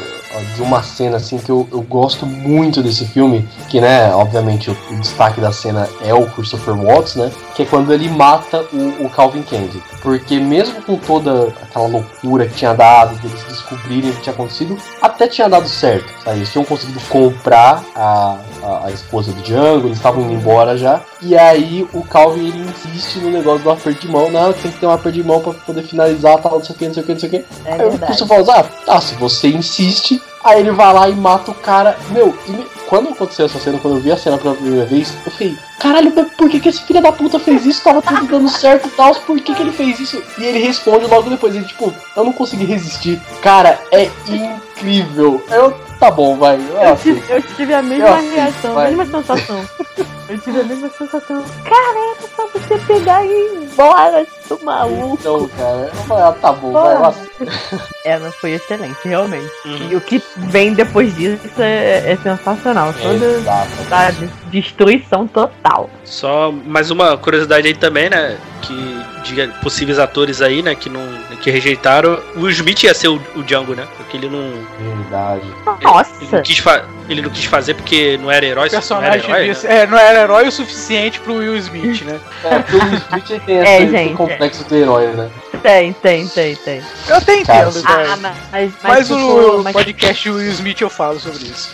B: de uma cena assim que eu, eu gosto muito desse filme, que né, obviamente o, o destaque da cena é o Christopher Watts, né? Que é quando ele mata o, o Calvin Candy. Porque mesmo com toda aquela loucura que tinha dado, deles descobrirem o que tinha acontecido, até tinha dado certo. Sabe? Eles tinham conseguido comprar a, a, a esposa do Django, eles estavam indo embora já. E aí o Calvin ele insiste no negócio do aperto de mão, não, tem que ter um aperto de mão pra poder finalizar, tal, não sei o que, não sei o que, não sei o que.
F: É
B: Aí o. Christopher fala, ah, tá, se você insiste, aí ele vai lá e mata o cara. Meu, e me- quando aconteceu essa cena, quando eu vi a cena pela primeira vez, eu falei, caralho, por que, que esse filho da puta fez isso? Tava tudo dando certo e tal, por que, que ele fez isso? E ele responde logo depois, ele tipo, eu não consegui resistir. Cara, é incrível. Eu, tá bom, vai. Eu
F: Eu tive, eu tive a mesma
B: Eu
F: reação, a mesma sensação. Eu tive a mesma sensação. Caraca, só você pegar e ir embora, seu maluco.
B: Então, cara, eu falei, ah, tá bom, vai.
F: Porra.
B: aceito.
F: É, mas foi excelente, realmente.
E: Uhum.
F: E o que vem depois disso é, é sensacional. Toda
B: Exato.
F: sabe, destruição total.
E: Só mais uma curiosidade aí também, né? Que de possíveis atores aí, né? Que não. que rejeitaram. O Will Smith ia ser o, o Django, né? Porque ele não.
B: Verdade.
E: Ele não,
F: Nossa!
E: quis fa- ele não quis fazer porque não era herói.
C: O
E: não era
C: personagem
E: herói, né?
C: é, não era herói o suficiente pro Will Smith, né?
B: É, porque o Will Smith tem
F: É,
B: esse
F: gente,
B: complexo do herói, né?
F: Tem, tem, tem, tem.
C: Eu até
B: Cara,
C: entendo,
F: Ah, mas, mas,
C: Mas
F: ficou-
C: o
F: mas-
C: podcast Will Smith eu falo sobre isso.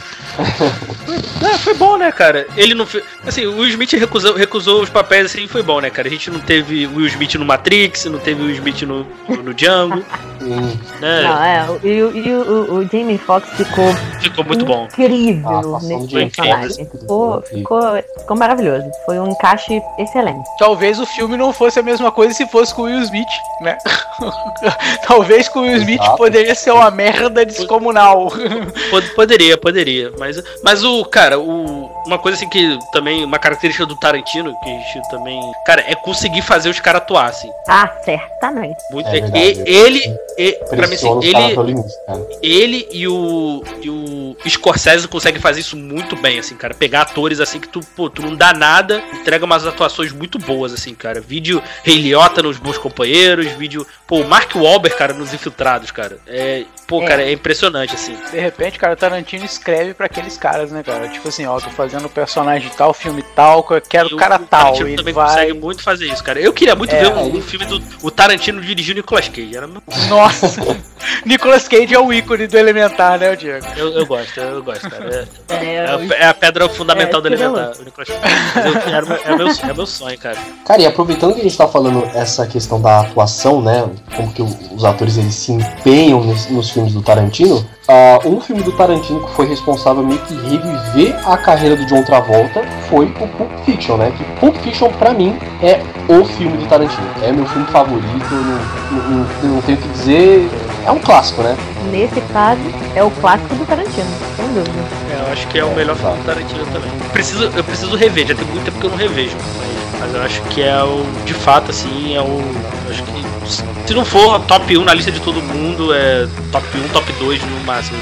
E: É, foi bom, né, cara? Ele não fez. Assim, o Will Smith recusou, recusou os papéis assim, foi bom, né, cara? A gente não teve o Will Smith no Matrix, não teve o Will Smith no, no Django, né?
F: Não, é, o- e, o- e o, o, o Jamie Foxx ficou
E: Ficou muito bom.
F: incrível
B: A atuação
F: nesse personagem. Ficou, ficou, ficou maravilhoso. Foi um encaixe excelente.
C: Talvez o filme não fosse a mesma coisa se fosse com o Will Smith, né? Talvez com o Will Smith
B: Exato.
C: poderia ser uma merda descomunal.
E: Pod- Poderia, poderia. Mas, mas o, cara, o, uma coisa assim que também, uma característica do Tarantino, que a gente também. Cara, é conseguir fazer os caras atuar, assim.
F: Ah, certamente.
E: Muito,
B: É
E: e-
B: verdade.
E: ele, e- pra mim, assim, ele,
B: o limite,
E: ele e o, e o Scorsese conseguem fazer isso muito bem, assim, cara. Pegar atores assim que tu, pô, tu não dá nada, entrega umas atuações muito boas, assim, cara. Vídeo Rei Liotta nos Bons Companheiros, vídeo. Pô, o Mark Wahlberg, cara, nos Infiltrados, cara. É, pô,
F: É.
E: cara, é impressionante, assim.
C: De repente, cara, Tarantino escreve pra aqueles caras, né, cara? Tipo assim, ó, tô fazendo personagem tal, filme tal, eu quero o cara tal.
E: Tarantino
C: Ele
E: também
C: vai.
E: consegue muito fazer isso, cara. Eu queria muito
C: É,
E: ver um,
B: ele-
E: um filme do o Tarantino dirigindo Nicolas Cage. Era, meu-
C: Nossa! Nicolas Cage é o ícone do Elementar, né, o Diego?
E: eu, eu gosto, eu gosto, cara. É,
F: É,
E: é a, é a pedra fundamental
F: É,
E: do Elementar, o Nicolas Cage. É, meu, é meu sonho, cara.
B: Cara, e aproveitando que a gente tá falando essa questão da atuação, né? Como que o- os atores eles se empenham nos, nos filmes do Tarantino. ah, um filme do Tarantino que foi responsável meio que reviver a carreira do John Travolta foi o Pulp Fiction, né? Que Pulp Fiction, pra mim, é o filme do Tarantino. É meu filme favorito, não, não, não- não tenho o que dizer. É um clássico, né?
F: Nesse caso, é o clássico do Tarantino, sem dúvida.
E: É, eu acho que é o melhor filme do Tarantino também. Preciso, eu preciso rever, já tem muito tempo que eu não revejo. Mas, mas eu acho que é o. De fato, assim, é o. acho que. Se não for top 1 na lista de todo mundo, é top 1, top 2 no máximo.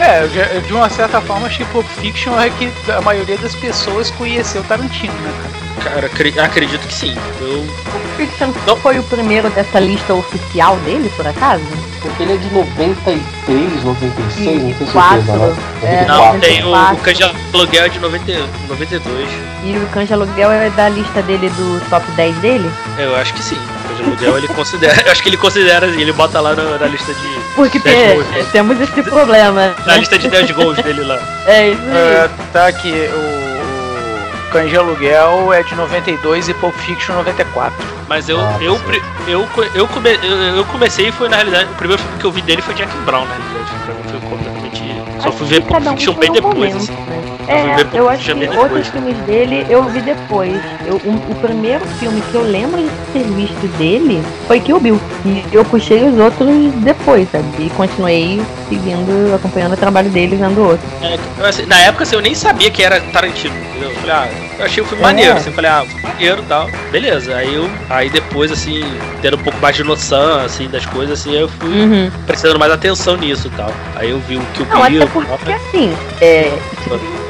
C: É, eu de uma certa forma, acho que Pulp Fiction é que a maioria das pessoas conheceu Tarantino, né, cara?
E: Cara, acre- acredito que sim. Eu.
F: Pulp Fiction foi o primeiro dessa lista oficial dele, por acaso?
B: Porque ele é de 93, 96, não tenho certeza, né?
F: É,
E: Não,
B: 94.
E: tem o, o
F: 94.
E: Canja Aluguel é de 90, 92.
F: E o Canja Aluguel é da lista dele do top 10 dele?
E: Eu acho que sim. O Canja Aluguel ele considera. Eu acho que ele considera, ele bota lá na, na lista de.
F: Porque tem-
E: gols, né?
F: temos esse problema.
E: Na lista de 10 gols dele lá.
F: É isso aí.
C: É, tá aqui, o, o Cães de Aluguel é de 92 e Pulp Fiction 94.
E: Mas eu,
B: Ah,
E: eu, eu, eu, come- eu, eu comecei e foi na realidade. O primeiro filme que eu vi dele foi Jack Brown, na realidade. Pra mim foi completamente Só fui ver
D: um
E: Fiction
D: foi
E: bem
D: um
E: depois,
D: momento,
E: assim.
D: né? É, eu acho que outros filmes dele eu vi depois. Eu, o, o primeiro filme que eu lembro de ter visto dele foi Kill Bill. E eu puxei os outros depois, sabe? E continuei seguindo, acompanhando o trabalho dele vendo outros.
E: É, assim, na época assim, eu nem sabia que era Tarantino. Eu falei, ah, eu achei o filme
D: É.
E: maneiro. Assim, eu falei, ah, maneiro e tal. Beleza. Aí eu. Aí depois, assim, tendo um pouco mais de noção, assim, das coisas, assim, eu fui
D: Uhum.
E: prestando mais atenção nisso e tal. Aí eu vi o que o
D: Não,
E: Bill.
D: até porque assim, é,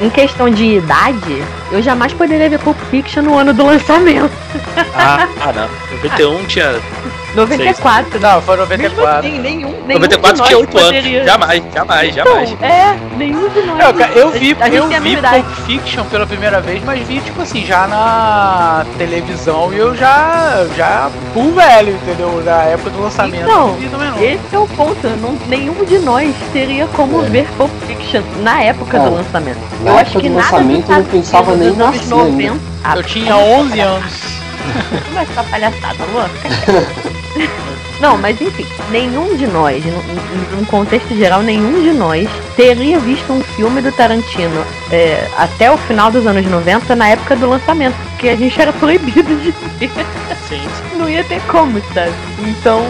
D: em questão de idade, eu jamais poderia ver Pulp Fiction no ano do lançamento.
E: Ah, ah, não. 91 tinha.
D: 94.
C: Não, foi
D: Mesmo
C: 94.
D: assim, nenhum, nenhum
E: 94
D: de nós
E: tinha 8
D: poderia...
E: anos. Jamais, jamais,
D: Então,
E: jamais.
D: é, nenhum de nós.
C: Eu, eu vi,
D: a
C: eu vi. Pulp Fiction pela primeira vez, mas vi, tipo assim, já na televisão e eu já, já full velho, entendeu? Na época do lançamento.
D: Então,
C: não não.
D: Esse é o ponto. Não, nenhum de nós teria como
B: É.
D: ver Pulp Fiction na época
B: Cara,
D: do lançamento.
B: na
D: eu
B: época
D: acho que
B: do
D: nada
B: lançamento,
D: dos
B: eu não pensava nem
D: dos anos
B: nascer ainda.
D: 90. Ah,
C: Eu tinha 11 anos.
D: Vai ficar palhaçada, louca. Não, mas enfim, nenhum de nós, num, contexto geral, nenhum de nós teria visto um filme do Tarantino é, até o final dos anos 90 na época do lançamento, porque a gente era proibido de ver.
E: Sim,
D: Não ia ter como, sabe? Então,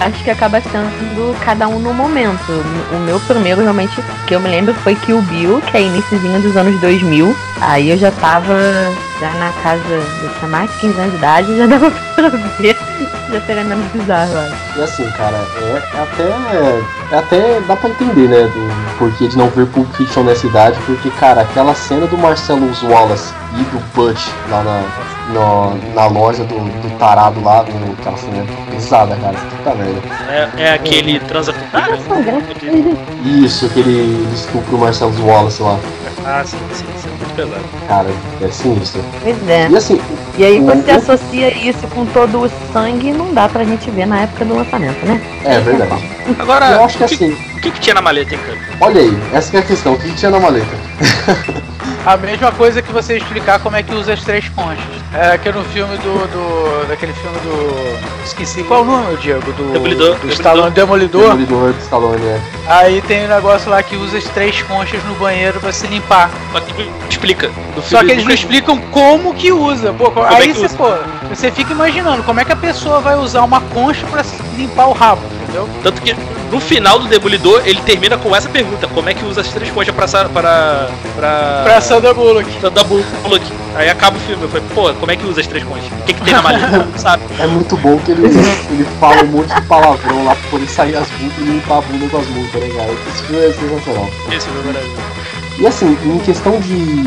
D: acho que acaba sendo cada um no momento. O meu primeiro, realmente, que eu me lembro foi Kill Bill, que é iníciozinho dos anos 2000. Aí eu já tava já na casa, eu tinha mais de 15 anos de idade, já dava pra ver. Já seria menos bizarro, acho.
B: E assim, cara, é, é até. É até. dá pra entender, né? Do porquê de não ver Pulp Fiction nessa idade, porque, cara, aquela cena do Marcelo Wallace e do Butch lá na, no- na loja do, do tarado lá, no, aquela cena pesada, cara. Puta merda.
E: É, é aquele transa com cara?
D: São grandes.
B: Isso, aquele ele estupro o Marcelo Wallace lá.
E: Ah, sim, sim, isso é muito pesado.
B: Cara, é sinistro.
D: Pois é.
B: E assim,
D: E aí
B: o-
D: você associa isso com todo o sangue, não dá pra gente ver na época do lançamento, né?
B: é verdade.
E: Agora,
B: Eu acho que
E: o, que,
B: assim,
E: o que, que tinha na maleta, hein, cara?
B: olha aí, essa que é a questão, o que tinha na maleta?
C: A mesma coisa que você explicar como é que usa as três conchas. É que no filme do. do daquele filme do. Esqueci qual o nome, Diego? Do.
E: Demolidor,
C: Do Stallone Demolidor.
B: Demolidor do Stallone, é.
C: Aí tem um negócio lá que usa as três conchas no banheiro pra se limpar.
E: Explica.
C: Só que eles não explicam como que usa. Pô,
E: é
C: aí
E: que
C: você,
E: usa?
C: pô, você fica imaginando como é que a pessoa vai usar uma concha pra se limpar o rabo, entendeu?
E: Tanto que no final do Demolidor ele termina com essa pergunta: como é que usa as três conchas pra. sa- para. pra.
C: Pra Sandra Bullock.
E: da Bullock. Aí acaba o filme. Eu falei, pô, como é que usa as três conchas? O que, que tem na maleta? Sabe?
B: É muito bom que ele, ele fala um monte de palavrão lá pra poder sair as multas e limpar a bunda com as multas, né, cara? Esse filme é sensacional.
E: Esse filme é maravilhoso.
B: E assim, em questão de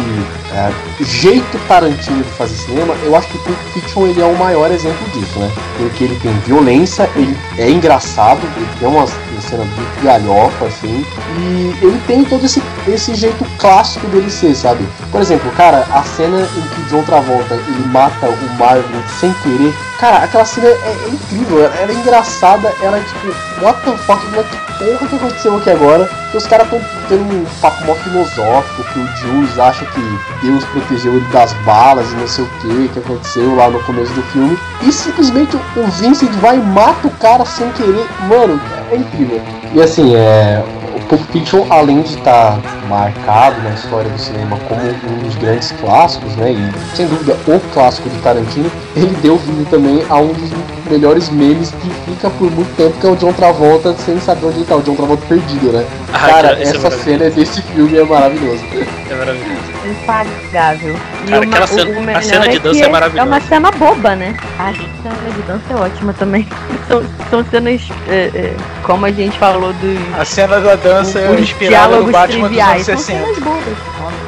B: é, jeito Tarantino de fazer cinema, eu acho que Pulp Fiction ele é o maior exemplo disso, né? Porque ele tem violência, ele é engraçado, ele tem umas cenas muito galhofa, assim, e ele tem todo esse, esse jeito clássico dele ser, sabe? Por exemplo, cara, a cena em que John Travolta ele mata o Marvin sem querer, cara, aquela cena é, é incrível, ela, é engraçada, ela é tipo, what the fuck, que porra que aconteceu aqui agora? Que os caras estão tendo um papo mó filosófico, que o Jules acha que Deus protegeu ele das balas e não sei o que que aconteceu lá no começo do filme. E simplesmente o Vincent vai e mata o cara sem querer. Mano, é incrível. E assim, é. O Pulp Fiction, além de estar marcado na história do cinema como um dos grandes clássicos, né? E sem dúvida o clássico de Tarantino, ele deu vida também a um dos melhores memes que fica por muito tempo, que é o John Travolta sem saber onde ele tá, o John Travolta perdido, né?
E: Ah,
B: Cara,
E: esse é
B: essa
E: maravilhoso.
B: cena desse filme é maravilhosa.
E: É maravilhoso.
D: Impagável. E
E: Cara,
D: uma-
E: aquela
D: o-
E: cena-
D: o
E: a
D: melhor
E: cena de
D: é
E: dança
D: que
E: é maravilhosa.
D: É uma cena boba, né? A cena de dança é ótima também. São, são cenas, é, é, como a gente falou, dos
C: A cena da dança é
D: os
C: inspirada no
D: diálogos
C: Batman dos anos
D: triviais. São
C: 60.
D: cenas bobas.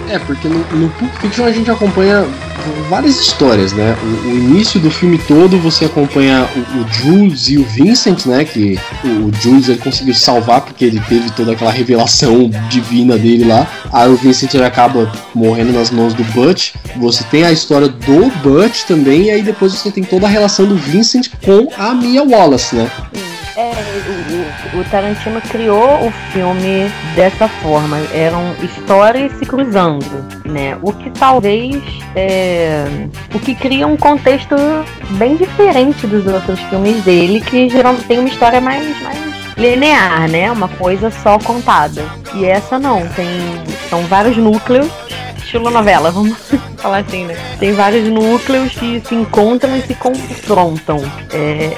B: É, porque no, no Pulp Fiction a gente acompanha várias histórias, né? O, o início do filme todo você acompanha o, o Jules e o Vincent, né? Que o, o Jules ele conseguiu salvar porque ele teve toda aquela revelação divina dele lá. Aí o Vincent ele acaba morrendo nas mãos do Butch. Você tem a história do Butch também, e aí depois você tem toda a relação do Vincent com a Mia Wallace, né?
D: É, o, Tarantino criou o filme dessa forma. Eram histórias se cruzando, né? O que talvez é, o que cria um contexto bem diferente dos outros filmes dele, que geralmente tem uma história mais, mais
F: linear, né? Uma coisa só contada. E essa não, tem são vários núcleos, estilo novela, vamos falar assim, né? Tem vários núcleos que se encontram e se confrontam. É,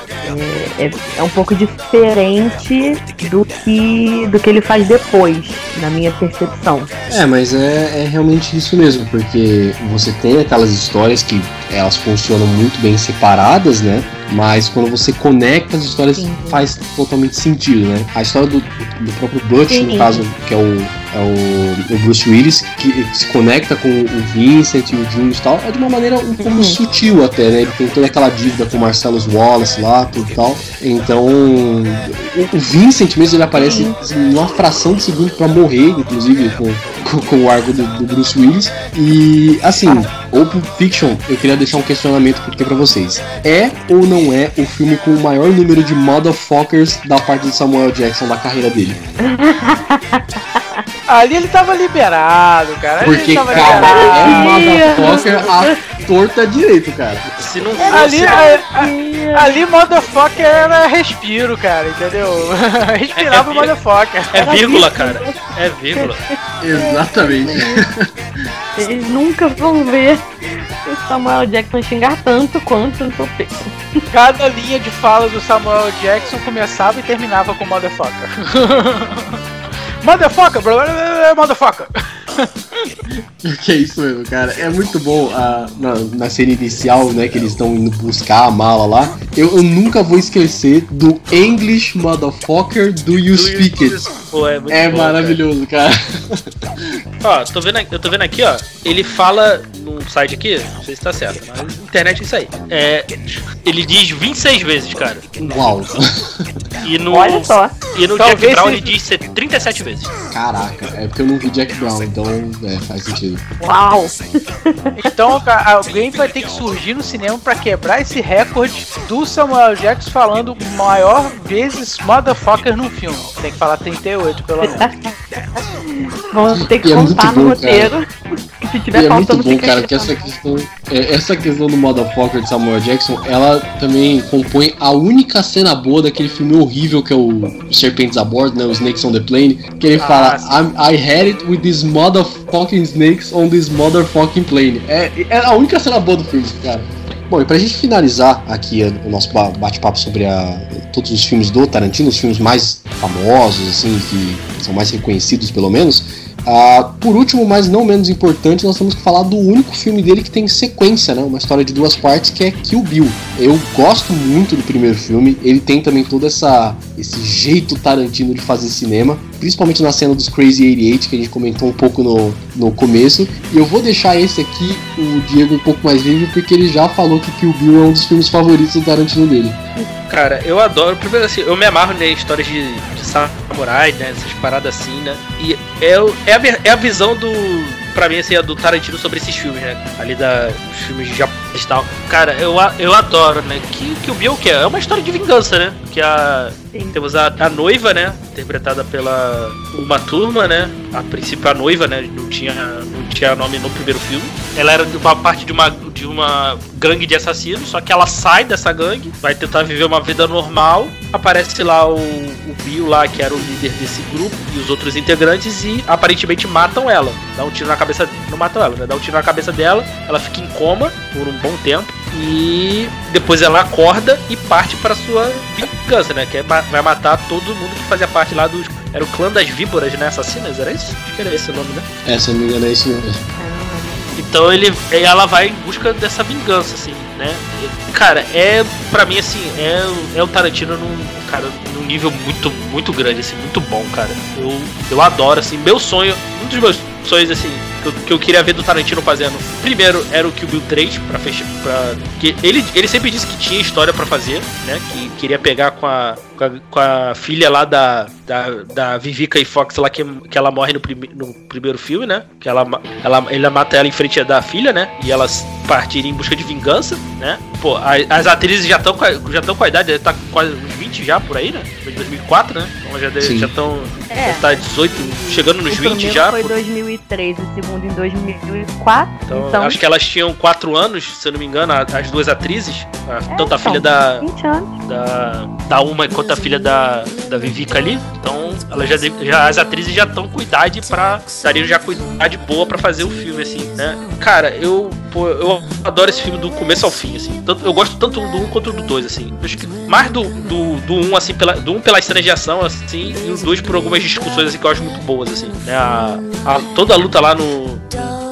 F: é, é, um pouco diferente do que do que ele faz depois, na minha percepção.
B: É, mas é, é realmente isso mesmo, porque você tem aquelas histórias que elas funcionam muito bem separadas, né? Mas quando você conecta as histórias
F: Sim.
B: faz totalmente sentido, né? A história do, do próprio Butch,
F: Sim.
B: no caso, que é o, é o, Bruce Willis, que se conecta com o Vincent e o Junior e tal, é de uma maneira um pouco
F: Uhum.
B: sutil até, né? Ele tem toda aquela dívida com o Marcellus Wallace lá, tudo e tal. Então, o, Vincent mesmo, ele aparece em uma fração de segundo pra morrer, inclusive, com, com, com o arco do, do Bruce Willis. E, assim, o Pulp Fiction, eu queria deixar um questionamento aqui pra vocês. É ou não é o filme com o maior número de motherfuckers da parte do Samuel Jackson da carreira dele?
C: Ali ele tava liberado, cara.
B: Porque,
C: ele tava
B: cara, é
C: liberado.
B: motherfucker a torta direito, cara.
E: Se não
C: Ali,
E: fosse.
C: a- a- ali, motherfucker era respiro, cara, entendeu? Respirava o motherfucker.
E: É vírgula, cara. É vírgula.
B: Exatamente.
F: Eles nunca vão ver o Samuel Jackson xingar tanto quanto no Fiction.
C: Cada linha de fala do Samuel Jackson começava e terminava com motherfucker. motherfucker, bro, motherfucker.
B: Que é isso mesmo, cara. É muito bom ah, na, na cena inicial, né? Que eles estão indo buscar a mala lá. Eu, eu nunca vou esquecer do English motherfucker do You Speak It.
E: Pô, é
B: É
E: bom, cara.
B: maravilhoso, cara.
E: Ó, tô vendo, eu tô vendo aqui, ó. Ele fala num site aqui, não sei se tá certo, mas internet é isso aí. É, ele diz 26 vezes, cara.
B: Uau.
E: E no,
F: Olha só.
E: e no
C: Talvez
E: Jack Brown ele diz ser 37 vezes.
B: Caraca, é porque eu não vi Jack Brown, então é, faz sentido.
F: Uau!
C: Então, alguém vai ter que surgir no cinema pra quebrar esse recorde do Samuel Jackson falando maior vezes motherfucker num filme. Tem que falar 38, pelo menos.
F: Vamos ter que
B: E é
F: contar no
B: bom,
F: roteiro. Que se
B: E
F: tiver
B: é muito bom, cara, que essa questão, é, essa questão do motherfucker de Samuel Jackson, ela também compõe a única cena boa daquele filme horrível que é o Serpentes a Bordo, né, o Snakes on the Plane, que ele fala I'm- I had it with these motherfucking snakes on this motherfucking plane. É, é a única cena boa do filme, cara. Bom, e pra gente finalizar aqui o nosso ba- bate-papo sobre a- todos os filmes do Tarantino, os filmes mais famosos, assim, que são mais reconhecidos pelo menos, ah, por último, mas não menos importante, nós temos que falar do único filme dele que tem sequência, né? Uma história de duas partes que é Kill Bill. Eu gosto muito do primeiro filme, ele tem também todo essa, esse jeito Tarantino de fazer cinema, principalmente na cena dos Crazy 88, que a gente comentou um pouco no, no começo. E eu vou deixar esse aqui, o Diego, um pouco mais livre, porque ele já falou que Kill Bill é um dos filmes favoritos do Tarantino dele.
E: Cara, eu adoro. Primeiro assim, eu me amarro em histórias de, de samurai, né? Essas paradas assim, né? E é, é, a, é a visão do. Pra mim, assim, é do Tarantino sobre esses filmes, né? Ali da, dos filmes de japonês e tal. Cara, eu, eu adoro, né? Que, que o Bill que é? É uma história de vingança, né? Que a.
F: Sim.
E: Temos a, a noiva, né? Interpretada pela uma turma, né? A princípio a noiva, né? Não tinha, não tinha nome no primeiro filme. Ela era de uma parte de uma, de uma gangue de assassinos, só que ela sai dessa gangue, vai tentar viver uma vida normal. Aparece lá o, o Bill lá, que era o líder desse grupo, e os outros integrantes, e aparentemente matam ela. Dá um tiro na cabeça. Não matam ela, né? Dá um tiro na cabeça dela, ela fica em coma por um bom tempo. E depois ela acorda e parte para sua vingança, né? Que é ma- vai matar todo mundo que fazia parte lá dos. Era o clã das víboras, né? Assassinas, era isso? Acho que era esse o nome, né?
B: É, se eu não me engano, é isso mesmo.
E: Então ele, ela vai em busca dessa vingança, assim, né? Cara, é pra mim assim, é, é o Tarantino num, cara, num nível muito, muito grande, assim, muito bom, cara. Eu, eu adoro, assim, meu sonho, um dos meus sonhos, assim, que eu, que eu queria ver do Tarantino fazendo. Primeiro era o Kill Bill 3 para fechar, para que ele, ele sempre disse que tinha história pra fazer, né? Que queria pegar com a, com a, com a filha lá da, da, da Vivica e Fox lá que, que ela morre no, prime, no primeiro filme, né? Que ela, ela, ele mata ela em frente da filha, né? E elas partirem em busca de vingança, né? Pô, a- as atrizes já estão já estão com a idade, tá quase 20 já, por aí, né? Foi de 2004, né? Então já estão.
F: É.
E: Já tá 18, chegando nos
F: o
E: 20
F: primeiro
E: já.
F: foi em
E: por-
F: 2003, o segundo em 2004.
E: Então,
F: Então,
E: acho que elas tinham 4 anos, se eu não me engano, as duas atrizes. a-
F: É,
E: tanto a
F: então.
E: filha da,
F: 20 anos.
E: da, da uma quanto a filha da, da Vivica ali. Então, elas já, já as atrizes já estão com idade pra. estariam já com idade boa pra fazer o filme, assim, né? Cara, eu. Pô, eu adoro esse filme do começo ao fim, assim. Tanto, eu gosto tanto do 1 quanto do 2, assim. Eu Acho que mais do, do, do 1, assim, pela, do 1 pelas cenas de ação, assim, e o 2 por algumas discussões assim, que eu acho muito boas, assim. Né? A, a- toda a luta lá no,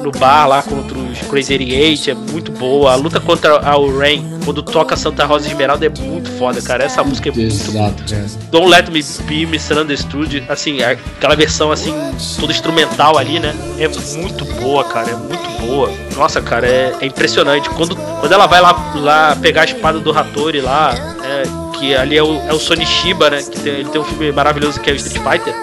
E: no bar lá contra os Crazy 88 é muito boa. A luta contra a Rain, quando toca Santa Rosa Esmeralda, é muito foda, cara. Essa música é muito
B: Exato, cara.
E: Don't Let Me Be Misunderstood, assim, aquela versão assim, toda instrumental ali, né? É muito boa, cara, é muito boa. Nossa, cara, é, é impressionante. Quando, quando ela vai lá, lá pegar a espada do Hattori lá, que ali é o, é o Sony Shiba, né? Que tem, ele tem um filme maravilhoso que é o Street Fighter.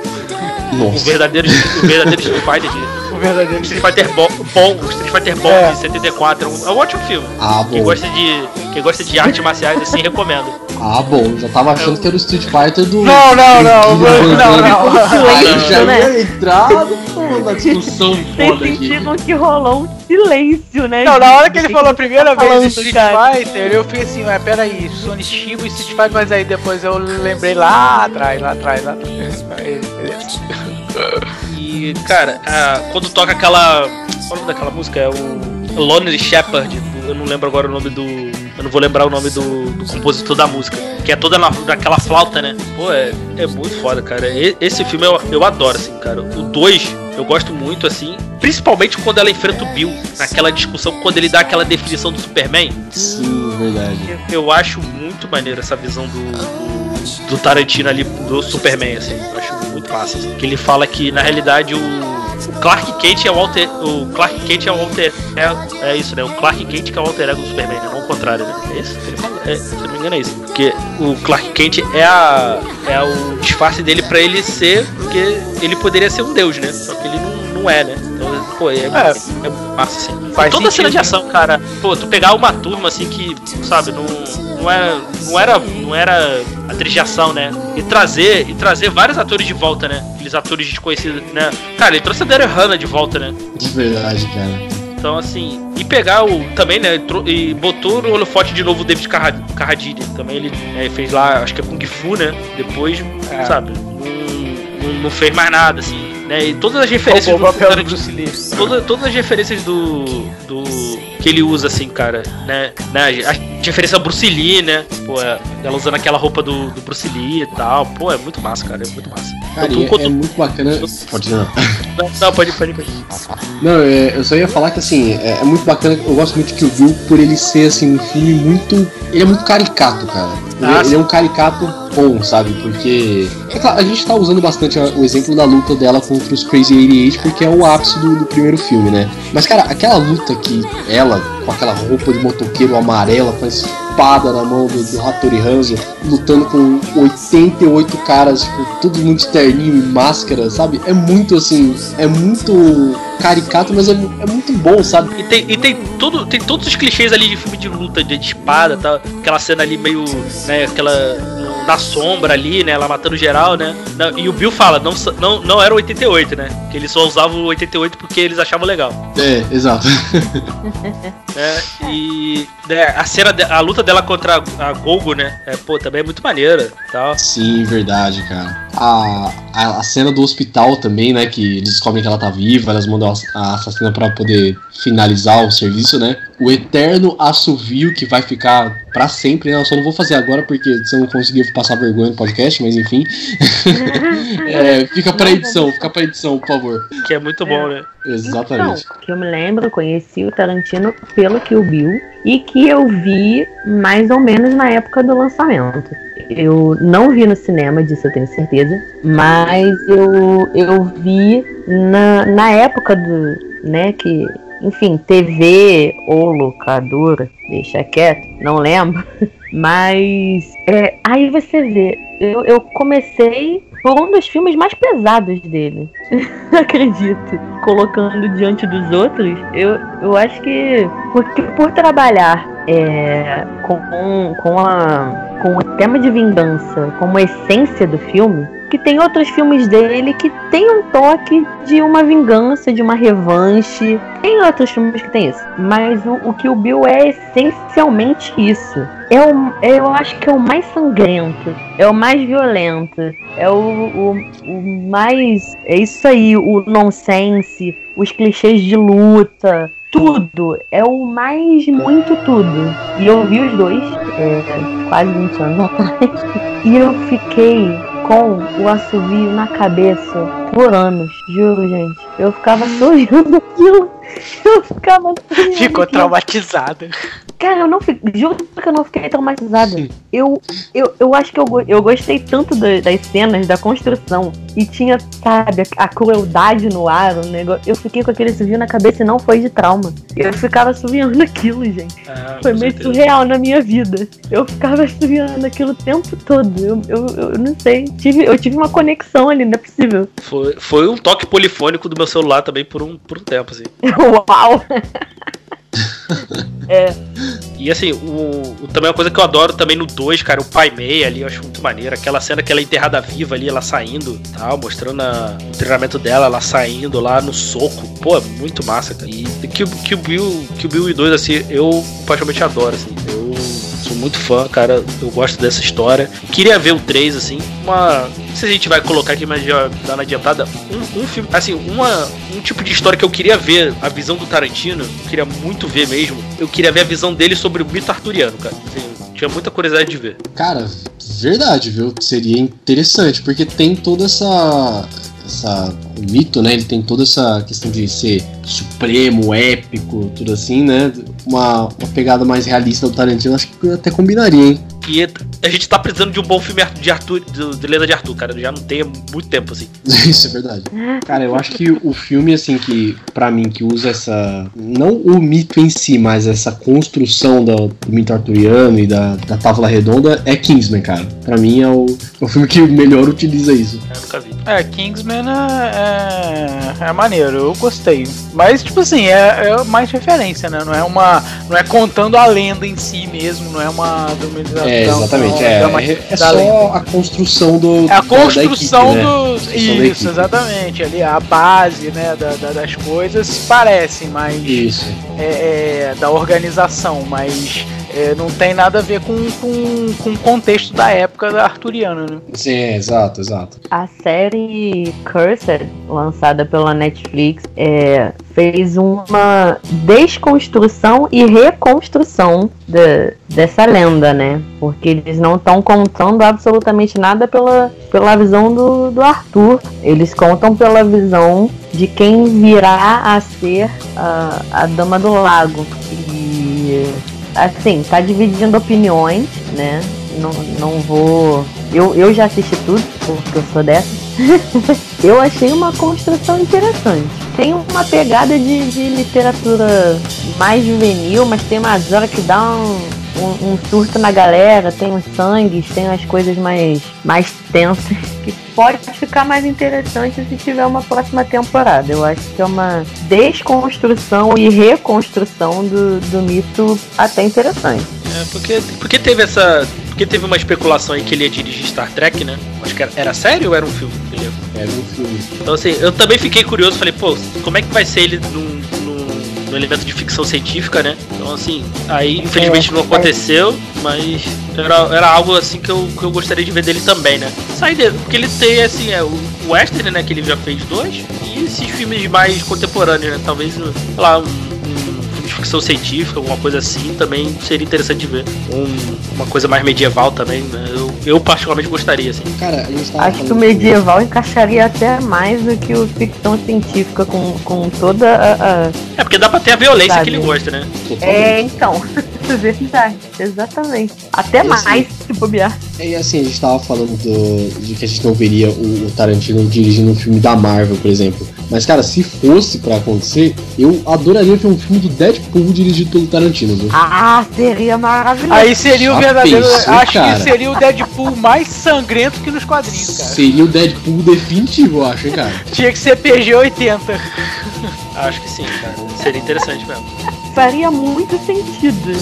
E: O
B: Nossa.
E: verdadeiro, o verdadeiro Street Fighter de,
C: O verdadeiro
E: Street Fighter bom, bom, o Street Fighter bom
C: É.
E: de 74. É um, é um ótimo filme.
B: Ah,
E: Quem gosta de, quem gosta de artes marciais assim, recomendo.
B: Ah, bom. Já tava achando que era o Street Fighter do.
C: Não, não, não,
B: do-
C: não, não.
B: Aí
F: Silêncio,
B: já
F: né?
B: ia entrar pô, na discussão
F: Vocês
B: foda
F: sentiram que rolou um silêncio, né?
C: Não, na hora que ele falou a primeira
F: tá
C: vez Street? Fighter, eu fiquei assim, mas peraí, Sonic Shiba e Street Fighter, mas aí depois eu lembrei lá atrás, lá atrás, lá atrás.
E: E, cara, a- quando toca aquela. Qual é o nome daquela música? É o Lonely Shepherd. Eu não lembro agora o nome do. Eu não vou lembrar o nome do, do compositor da música. Que é toda na, naquela flauta, né? Pô, é, é muito foda, cara. E- esse filme eu, eu adoro, assim, cara. O 2 eu gosto muito, assim. Principalmente quando ela enfrenta o Bill. Naquela discussão, quando ele dá aquela definição do Superman.
B: Sim, verdade.
E: Eu, eu acho muito maneiro essa visão do, do, do Tarantino ali, do Superman, assim. Eu acho muito assim. Que ele fala que, na realidade, o, Clark Kent é o alter... O Clark Kent é o alter... É, é isso, né? O Clark Kent que é o alter ego do Superman, né? Não o contrário, né? É isso ele fala? É, se não me engano é isso. Porque o Clark Kent é, a, é o disfarce dele pra ele ser... Porque ele poderia ser um deus, né? Só que ele não, não é, né? Então, pô, é, é, é massa, assim.
C: Faz
E: Toda cena
C: sentido.
E: de ação, cara. Pô, tu pegar uma turma assim que, sabe, não, não, era, não era não era atriz de ação, né? E trazer, e trazer vários atores de volta, né? Aqueles atores desconhecidos, né? Cara, ele trouxe a Daryl Hannah de volta, né?
B: De verdade, cara.
E: Então, assim, e pegar o. Também, né? E botou no holofote de novo o David Carra- Carradine. Também ele né, fez lá, acho que é Kung Fu, né? Depois,
C: É.
E: sabe? Não, não, não fez mais nada, assim. Né? E todas as referências
C: o do
E: Tarantino-
C: Bruce Lee.
E: Toda, todas as referências do, do. que ele usa, assim, cara, né? né a referência ao Bruce Lee, né? Pô, é, ela usando aquela roupa do, do Bruce Lee e tal. Pô, é muito massa, cara. É muito massa.
B: Cara, é,
E: quanto-
B: é muito bacana. Pode não.
E: Não, não, pode, pode, pode.
B: Não, é, eu só ia falar que assim, é, é muito bacana, eu gosto muito de Kill Bill por ele ser assim, um filme muito. Ele é muito caricato, cara. Ele,
E: Ah,
B: ele é um caricato bom, sabe? Porque. É a gente tá usando bastante o exemplo da luta dela contra os Crazy 88, porque é o ápice do, do primeiro filme, né? Mas, cara, aquela luta que ela, com aquela roupa de motoqueiro amarela, com a espada na mão do, do Hattori Hanzo, lutando com 88 caras, tipo, todo mundo de terninho e máscara, sabe? É muito assim, é muito caricato, mas é, é muito bom, sabe?
E: E tem, e tem tudo, tem todos os clichês ali de filme de luta, de, de espada, tá? Aquela cena ali meio, né, aquela na sombra ali, né, ela matando geral, né? Não, E o Bill fala, não, não, não era o 88, né? Que eles só usavam o 88 porque eles achavam legal.
B: É, exato.
E: né? E né, a cena, de- a luta dela contra a, a Gogo, né? É, pô, também é muito maneira, tal.
B: Sim, verdade, cara. A, a, a cena do hospital também, né? Que descobrem que ela tá viva, elas mandam a, a assassina pra poder finalizar o serviço, né? O eterno assovio que vai ficar pra sempre, né? Eu só não vou fazer agora porque se eu não conseguir passar vergonha no podcast, mas enfim. É, fica pra edição, fica pra edição, por favor.
E: Que é muito bom, né?
B: Exatamente.
F: Então, que eu me lembro, eu conheci o Tarantino pelo Kill Bill e que eu vi mais ou menos na época do lançamento. Eu não vi no cinema, disso eu tenho certeza, mas eu, eu vi na, na época do, né, que, enfim, TV ou locadora, deixa quieto, não lembro, mas é, aí você vê, eu, eu comecei por um dos filmes mais pesados dele. acredito. Colocando diante dos outros, eu, eu acho que porque por trabalhar
D: é, com, com, a, com o tema de vingança como essência do filme, que tem outros filmes dele que tem um toque de uma vingança, de uma revanche. Tem outros filmes que tem isso. Mas o, o que o Bill é essencialmente isso. É o, é, eu acho que é o mais sangrento, é o mais violento, é o, o, o mais. É isso aí, o nonsense, os clichês de luta, tudo. É o mais muito tudo. E eu vi os dois é, quase 20 anos atrás. E eu fiquei com o assovio na cabeça por anos, juro, gente. Eu ficava sorrindo aquilo. Eu ficava sorrindo.
C: Ficou traumatizada.
D: Cara, eu não fiquei. Juro que eu não fiquei traumatizada. Eu, eu, eu acho que eu, eu gostei tanto da- das cenas, da construção. E tinha, sabe, a, a crueldade no ar, o negócio. Eu fiquei com aquele assovio na cabeça e não foi de trauma. Eu ficava assoviando aquilo, gente.
E: Ah,
D: Foi meio
E: certeza.
D: surreal na minha vida. Eu ficava assoviando aquilo o tempo todo. Eu, eu, eu não sei. Tive, eu tive uma conexão ali, não é possível.
E: Foi, foi um toque polifônico do meu celular também por um, por um tempo, assim.
D: Uau! é,
E: E assim, o, o- também uma coisa que eu adoro também no 2, cara, o Pai Mei ali, eu acho muito maneiro. Aquela cena que ela é enterrada viva ali, ela saindo tal, mostrando a- o treinamento dela, ela saindo lá no soco. Pô, é muito massa, cara. E que, o- que o Bill, que o Bill e 2, assim, eu particularmente adoro, assim. Eu sou muito fã, cara. Eu gosto dessa história. Queria ver o 3, assim. Uma. Não sei se a gente vai colocar aqui, mas já dando adiantada. Um, um filme. Assim, uma, um tipo de história que eu queria ver, a visão do Tarantino, eu queria muito ver mesmo. Eu queria ver a visão dele sobre o mito arturiano, cara. Assim, tinha muita curiosidade de ver.
B: Cara, verdade, viu? Seria interessante, porque tem toda essa. Essa o mito, né? Ele tem toda essa questão de ser supremo, épico, tudo assim, né? Uma, uma pegada mais realista do Tarantino, acho que até combinaria, hein?
E: E a gente tá precisando de um bom filme de Arthur, de, Lenda de Arthur, cara. Já não tem há muito tempo, assim.
B: Isso é verdade. Cara, eu acho que o filme, assim, que pra mim, que usa essa. Não o mito em si, mas essa construção do, do mito arturiano e da, da Távola Redonda é Kingsman, cara. Pra mim é o, é o filme que melhor utiliza isso.
E: Eu nunca vi.
C: É, Kingsman é, é, é maneiro, eu gostei. Mas, tipo assim, é, é mais referência, né? Não é uma. Não é contando a lenda em si mesmo, não é uma dramatização.
B: É, exatamente.
C: Não,
B: É, é, é
C: da
B: só a construção do.
C: É a
B: da- da
C: construção
B: equipe, né?
C: dos.
B: Construção da
C: Isso, exatamente. Ali, a base né, da- da- das coisas parecem, mas.
B: Isso.
C: é, é, da organização, mas é, não tem nada a ver com, com, com o contexto da época da arturiana, né?
B: Sim, é, exato, exato.
D: A série Cursed, lançada pela Netflix, é, fez uma desconstrução e reconstrução de- dessa lenda, né? Porque eles não estão contando absolutamente nada pela, pela visão do, do Arthur. Eles contam pela visão de quem virá a ser a, a Dama do Lago. E assim, tá dividindo opiniões, né? Não, não vou. Eu, eu já assisti tudo, porque eu sou dessa. eu achei uma construção interessante. Tem uma pegada de, de literatura mais juvenil, mas tem umas horas que dá um, um, um surto na galera, tem uns sangues, tem umas coisas mais, mais tensas que pode ficar mais interessante se tiver uma próxima temporada. Eu acho que é uma desconstrução e reconstrução do, do mito até interessante.
E: É, porque, porque teve essa. Porque teve uma especulação aí que ele ia dirigir Star Trek, né? Acho que era, era sério ou era um filme?
B: É um filme.
E: Então assim, eu também fiquei curioso, falei, pô, como é que vai ser ele num, num, num elemento de ficção científica, né? Então assim, aí infelizmente não aconteceu, mas era, era algo assim que eu, que eu gostaria de ver dele também, né? Sair dele, porque ele tem assim, é, o Western, né, que ele já fez dois, e esses filmes mais contemporâneos, né? Talvez, sei lá, um, um ficção científica, alguma coisa assim, também seria interessante de ver. Um- uma coisa mais medieval também, né? Eu, eu particularmente gostaria, assim.
B: Cara, a gente tava
D: Acho que o medieval encaixaria até mais do que o ficção científica com, com toda a. a-
E: É, porque dá pra ter a violência
D: Sabe.
E: que ele gosta, né?
D: É, então. Verdade, exatamente. Até
B: Esse-
D: mais, se bobear.
B: É, E assim, a gente tava falando do, de que a gente não veria o, o Tarantino dirigindo um filme da Marvel, por exemplo. Mas, cara, se fosse pra acontecer, eu adoraria ver um filme do Deadpool dirigido pelo Tarantino, viu?
D: Ah, seria maravilhoso.
C: Aí seria o
B: Já
C: verdadeiro.
B: pensou,
C: acho
B: cara?
C: que seria o Deadpool mais sangrento que nos quadrinhos, cara.
B: Seria o Deadpool definitivo, eu acho, hein, cara.
C: Tinha que ser PG-80.
E: Acho que sim, cara. Seria interessante mesmo.
D: Faria muito sentido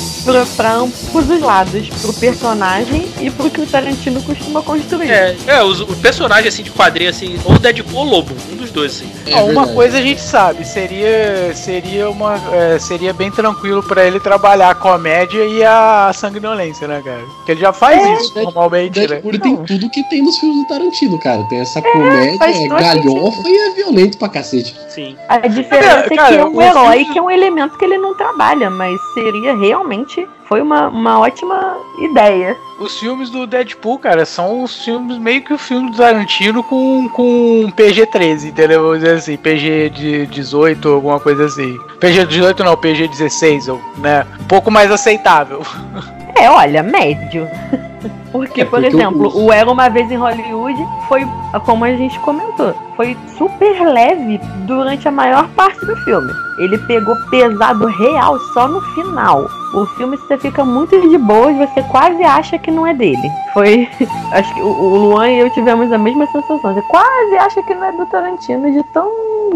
D: pra ambos os lados, pro personagem e pro que o Tarantino costuma construir.
E: É, é os- o personagem assim de quadrinho, assim, ou Deadpool ou Lobo, um dois, assim.
B: É
C: Ó, uma coisa a gente sabe, seria seria uma é, seria bem tranquilo pra ele trabalhar a comédia e a sanguinolência, né, cara? Porque ele já faz
D: É.
C: isso normalmente, né?
B: Deadpool ele tem tudo que tem nos filmes do Tarantino, cara. Tem essa comédia,
D: faz
B: é galhofa e é violento pra cacete.
E: Sim.
D: A diferença é
C: Cara,
D: que é um
C: o
D: herói
C: filme-
D: que é um elemento que ele não trabalha, mas seria realmente. Foi uma, uma ótima ideia.
C: Os filmes do Deadpool, cara, são os filmes meio que o filme do Tarantino com, com PG-13, entendeu? Vamos dizer assim, PG de 18, alguma coisa assim. PG 18 não, PG 16, ou, né? Um pouco mais aceitável.
D: É, olha, médio. Porque,
B: É,
D: por
B: porque
D: exemplo,
B: o-
D: o Era Uma Vez em Hollywood foi, como a gente comentou, foi super leve durante a maior parte do filme. Ele pegou pesado real só no final. O filme você fica muito de boas, você quase acha que não é dele. Foi. Acho que o, o Luan e eu tivemos a mesma sensação. Você quase acha que não é do Tarantino, de tão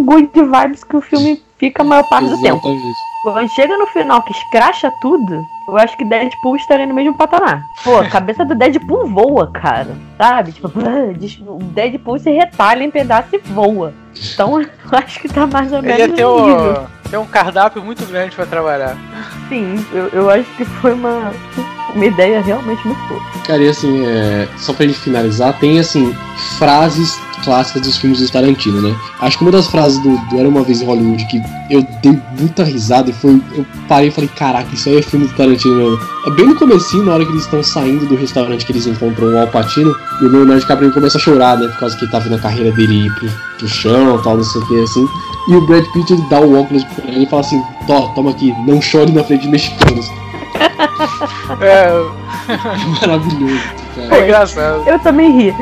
D: good vibes que o filme fica a maior parte do tempo. Quando chega no final que escracha tudo, eu acho que Deadpool estaria no mesmo patamar. Pô, a cabeça do Deadpool voa, cara. Sabe? Tipo, o Deadpool se retalha em pedaços e voa. Então, eu acho que tá mais ou
C: Ele
D: menos
C: ia ter um, ter um cardápio muito grande pra trabalhar.
D: Sim, eu, eu acho que foi uma, uma ideia realmente muito boa.
B: Cara, e assim, é, só pra gente finalizar, tem assim, frases clássicas dos filmes do Tarantino, né? Acho que uma das frases do, do Era Uma Vez em Hollywood que eu dei muita risada e foi. Eu parei e falei, caraca, isso aí é filme do Tarantino mesmo. É bem no comecinho, na hora que eles estão saindo do restaurante que eles encontram o Alpatino, e o Leonardo DiCaprio começa a chorar, né? Por causa que ele tá vendo a carreira dele ir pro, pro chão tal, não sei o que, assim. E o Brad Pitt ele dá o óculos pra ele e fala assim: Tó, toma aqui, não chore na frente de mexicanos.
C: É,
B: Maravilhoso, cara.
C: é engraçado.
D: Eu também ri.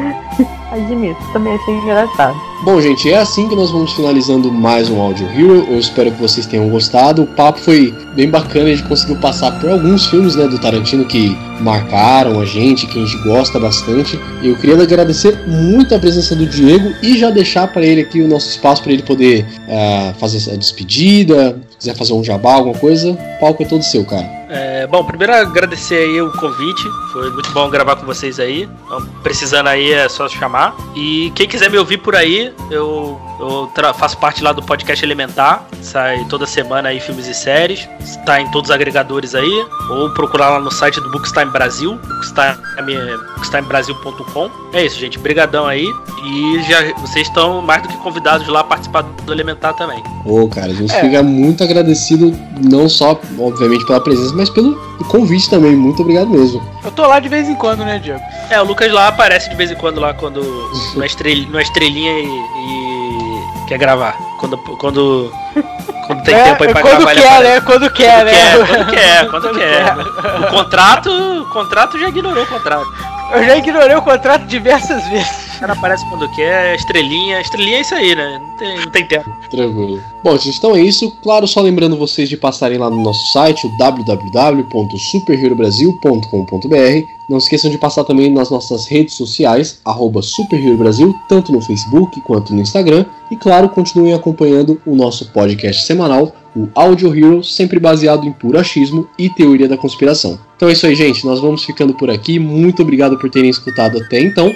D: Admito, também achei engraçado.
B: Bom, gente, é assim que nós vamos finalizando mais um Audio Hero. Eu espero que vocês tenham gostado. O papo foi bem bacana, a gente conseguiu passar por alguns filmes né, do Tarantino que marcaram a gente, que a gente gosta bastante. Eu queria agradecer muito a presença do Diego e já deixar para ele aqui o nosso espaço para ele poder ah, fazer a despedida, se quiser fazer um jabá, alguma coisa. O palco é todo seu, cara.
E: É, bom, primeiro agradecer aí o convite. Foi muito bom gravar com vocês aí. Então, precisando aí é só chamar. E quem quiser me ouvir por aí, eu, eu faço parte lá do podcast Elementar. Sai toda semana aí filmes e séries. Está em todos os agregadores aí. Ou procurar lá no site do Bookstime Brasil. Bookstime- Bookstimebrasil.com. É isso, gente. Brigadão aí. E já vocês estão mais do que convidados lá a participar do Elementar também.
B: Ô, cara, a gente
C: É.
B: fica muito agradecido, não só, obviamente, pela presença, mas pelo convite também. Muito obrigado mesmo.
C: Eu tô lá de vez em quando, né, Diego?
E: É, o Lucas lá aparece de vez em quando lá quando numa, estrel, numa estrelinha e, e quer gravar. Quando quando quando tem
C: É,
E: tempo aí pra
C: quando
E: gravar,
C: quer, né? Quando quer,
E: Quando
C: né?
E: quer, quando quer, quando quer. O contrato, o contrato já ignorou o contrato.
C: Eu já ignorei o contrato diversas vezes.
E: O cara aparece quando quer, estrelinha, estrelinha é isso aí, né? Não tem, não tem tempo.
B: Tranquilo. Bom, gente, então é isso. Claro, só lembrando vocês de passarem lá no nosso site, o www.superherobrasil.com.br. Não esqueçam de passar também nas nossas redes sociais, arroba Superhero Brasil, tanto no Facebook quanto no Instagram. E claro, continuem acompanhando o nosso podcast semanal, o Audio Hero, sempre baseado em puro achismo e teoria da conspiração. Então é isso aí, gente. Nós vamos ficando por aqui. Muito obrigado por terem escutado até então.